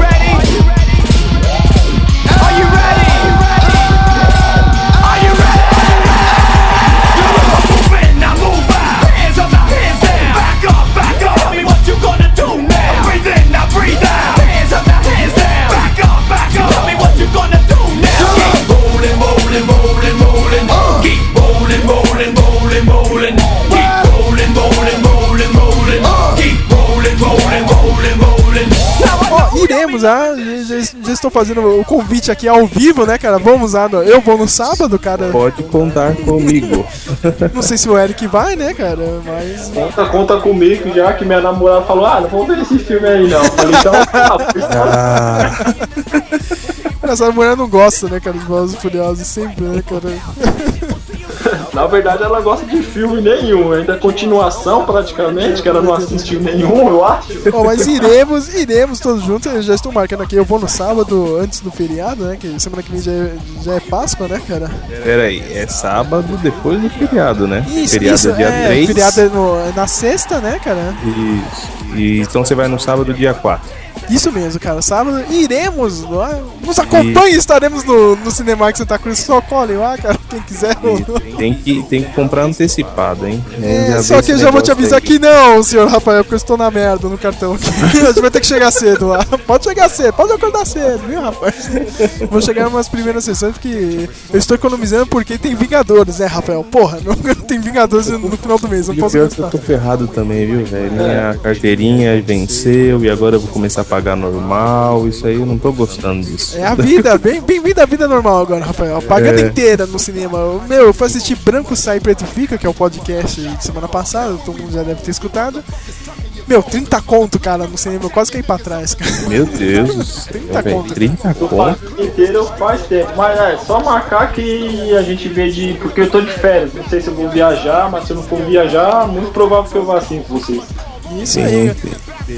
iremos, ah, já, já estou fazendo o convite aqui ao vivo, né, cara? Vamos lá, no- eu vou no sábado, cara. Pode contar comigo. Não sei se o Eric vai, né, cara? Mas. Conta, conta comigo já que minha namorada falou, ah, não vou ver esse filme aí não. Eu falei, então, ah, Ah, engraçado, a mulher não gosta, né, cara, de Velozes Furiosos sempre, né, cara? Na verdade, ela gosta de filme nenhum, ainda continuação praticamente, que ela não assistiu nenhum, eu acho. Bom, mas iremos, iremos todos juntos, eu já estou marcando aqui, eu vou no sábado, antes do feriado, né, que semana que vem já é, já é Páscoa, né, cara? Pera aí, é sábado depois do feriado, né? Isso, feriado isso, é dia é, 3. feriado é, no- é na sexta, né, cara? Isso. E, então você vai no sábado, dia 4. Isso mesmo, cara. Sábado iremos, lá, nos acompanhe, estaremos no, no Cinemax Santa Cruz. Só colhem lá, cara, quem quiser. Tem que, tem que comprar antecipado, hein? É, só que eu já vou te avisar que não, senhor Rafael, porque eu estou na merda no cartão aqui. A gente vai ter que chegar cedo lá. Pode chegar cedo, pode acordar cedo, viu, rapaz? Vou chegar umas primeiras sessões porque eu estou economizando porque tem Vingadores, né, Rafael? Porra, não tem Vingadores no, final do mês, não posso pior é que eu tô ferrado também, viu, velho? Minha carteirinha venceu e agora eu vou começar a pagar normal. Isso aí eu não tô gostando disso. É a vida, bem- bem-vindo à vida normal agora, Rafael. Pagando É. inteira no cinema. Meu, eu fui assistir Branco Sai Preto Fica, que é o podcast de semana passada, todo mundo já deve ter escutado. Meu, 30 conto, cara, no cinema, eu quase caí pra trás, cara. Meu Deus do céu, 30 velho. conto. 30 O conto? pacote inteiro faz tempo, mas é só marcar que a gente vê de. Porque eu tô de férias, não sei se eu vou viajar, mas se eu não for viajar, muito provável que eu vá assim com vocês. Isso aí.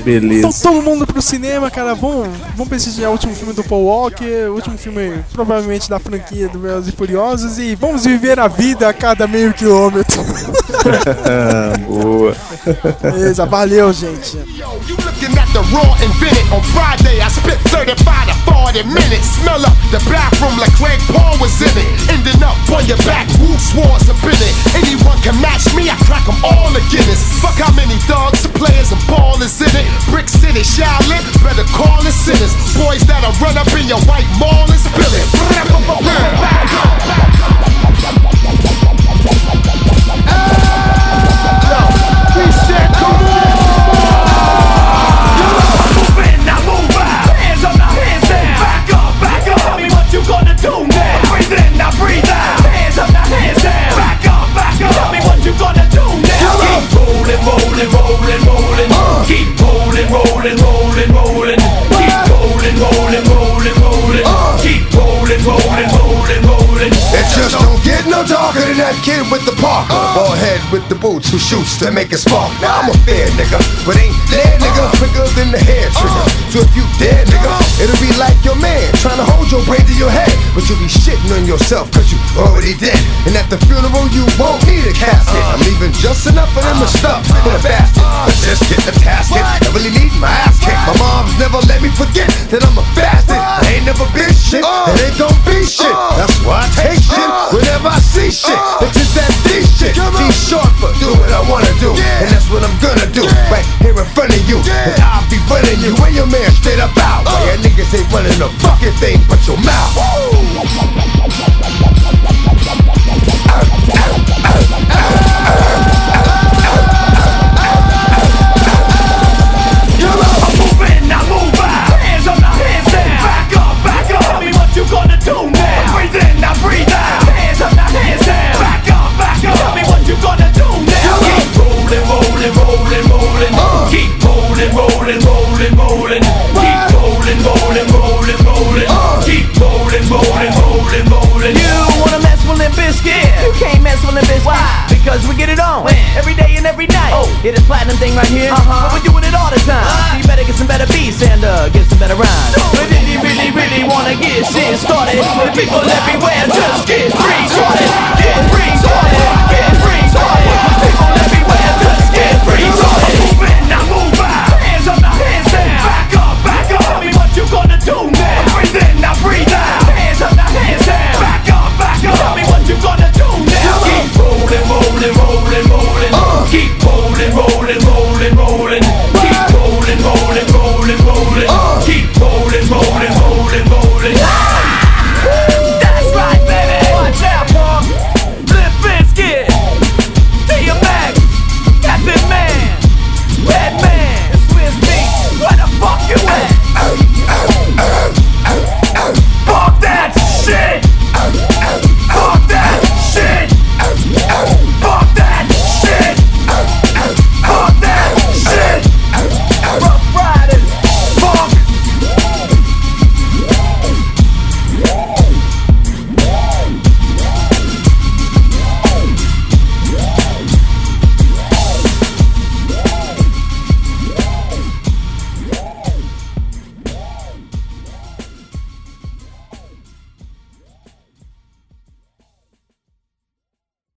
Beleza. Então, todo mundo pro cinema, cara. Vamos, vamos prestigiar o último filme do Paul Walker, o último filme, provavelmente, da franquia do Velozes e Furiosos. E vamos viver a vida a cada meio quilômetro. Boa. Beleza, valeu, gente. Looking at the raw invented on Friday. I spit 35 to 40 minutes. Smell up the bathroom like Craig Paul was in it. Ending up on your back, Wolf's wars have been it. Anyone can match me, I crack them all to Guinness. Fuck how many thugs, players, and ballers in it. Brick City, Shaolin, better call it sinners. Boys that'll run up in your white mall and spill it. Yo, rolling, rolling, rolling, rolling. Keep rolling, rolling, rolling, rolling. Darker than that kid with the Parker. Ball head with the boots who shoots to make it spark. Now I'm a fair nigga, but ain't dead nigga quicker than the hair trigger. So if you dead nigga, it'll be like your man trying to hold your brain to your head. But you'll be shitting on yourself cause you already dead. And at the funeral you won't need a casket. I'm leaving just enough for them to stuff in a basket. But just get the tasket. I really need my ass kicked. My mom's never let me forget that I'm a bastard. I ain't never been shit. And ain't gon' be shit. That's why I take shit whenever I see shit. It's just that D shit. D short for do what I wanna do. And that's what I'm gonna do. Right here in front of you. And I'll be running you and your man straight up out. While your niggas ain't running a fucking thing but your mouth. Move rolling, rolling, rolling, rolling. Keep rolling, rolling, rolling, rolling. Keep rolling, rolling, rolling, rolling. Keep rolling, rolling, rolling, rolling. You wanna mess with Limp Bizkit? You can't mess with Limp Bizkit. Why? Because we get it on every day and every night. Oh, hear this platinum thing right here? Uh-huh. But we're doing it all the time. So you better get some better beats and uh, get some better rhymes. But if you really, really wanna get shit started, the people everywhere just get free started. Get free started. rolling, rolling, rolling, rolling. Uh. Keep rolling, rolling, rolling, rolling.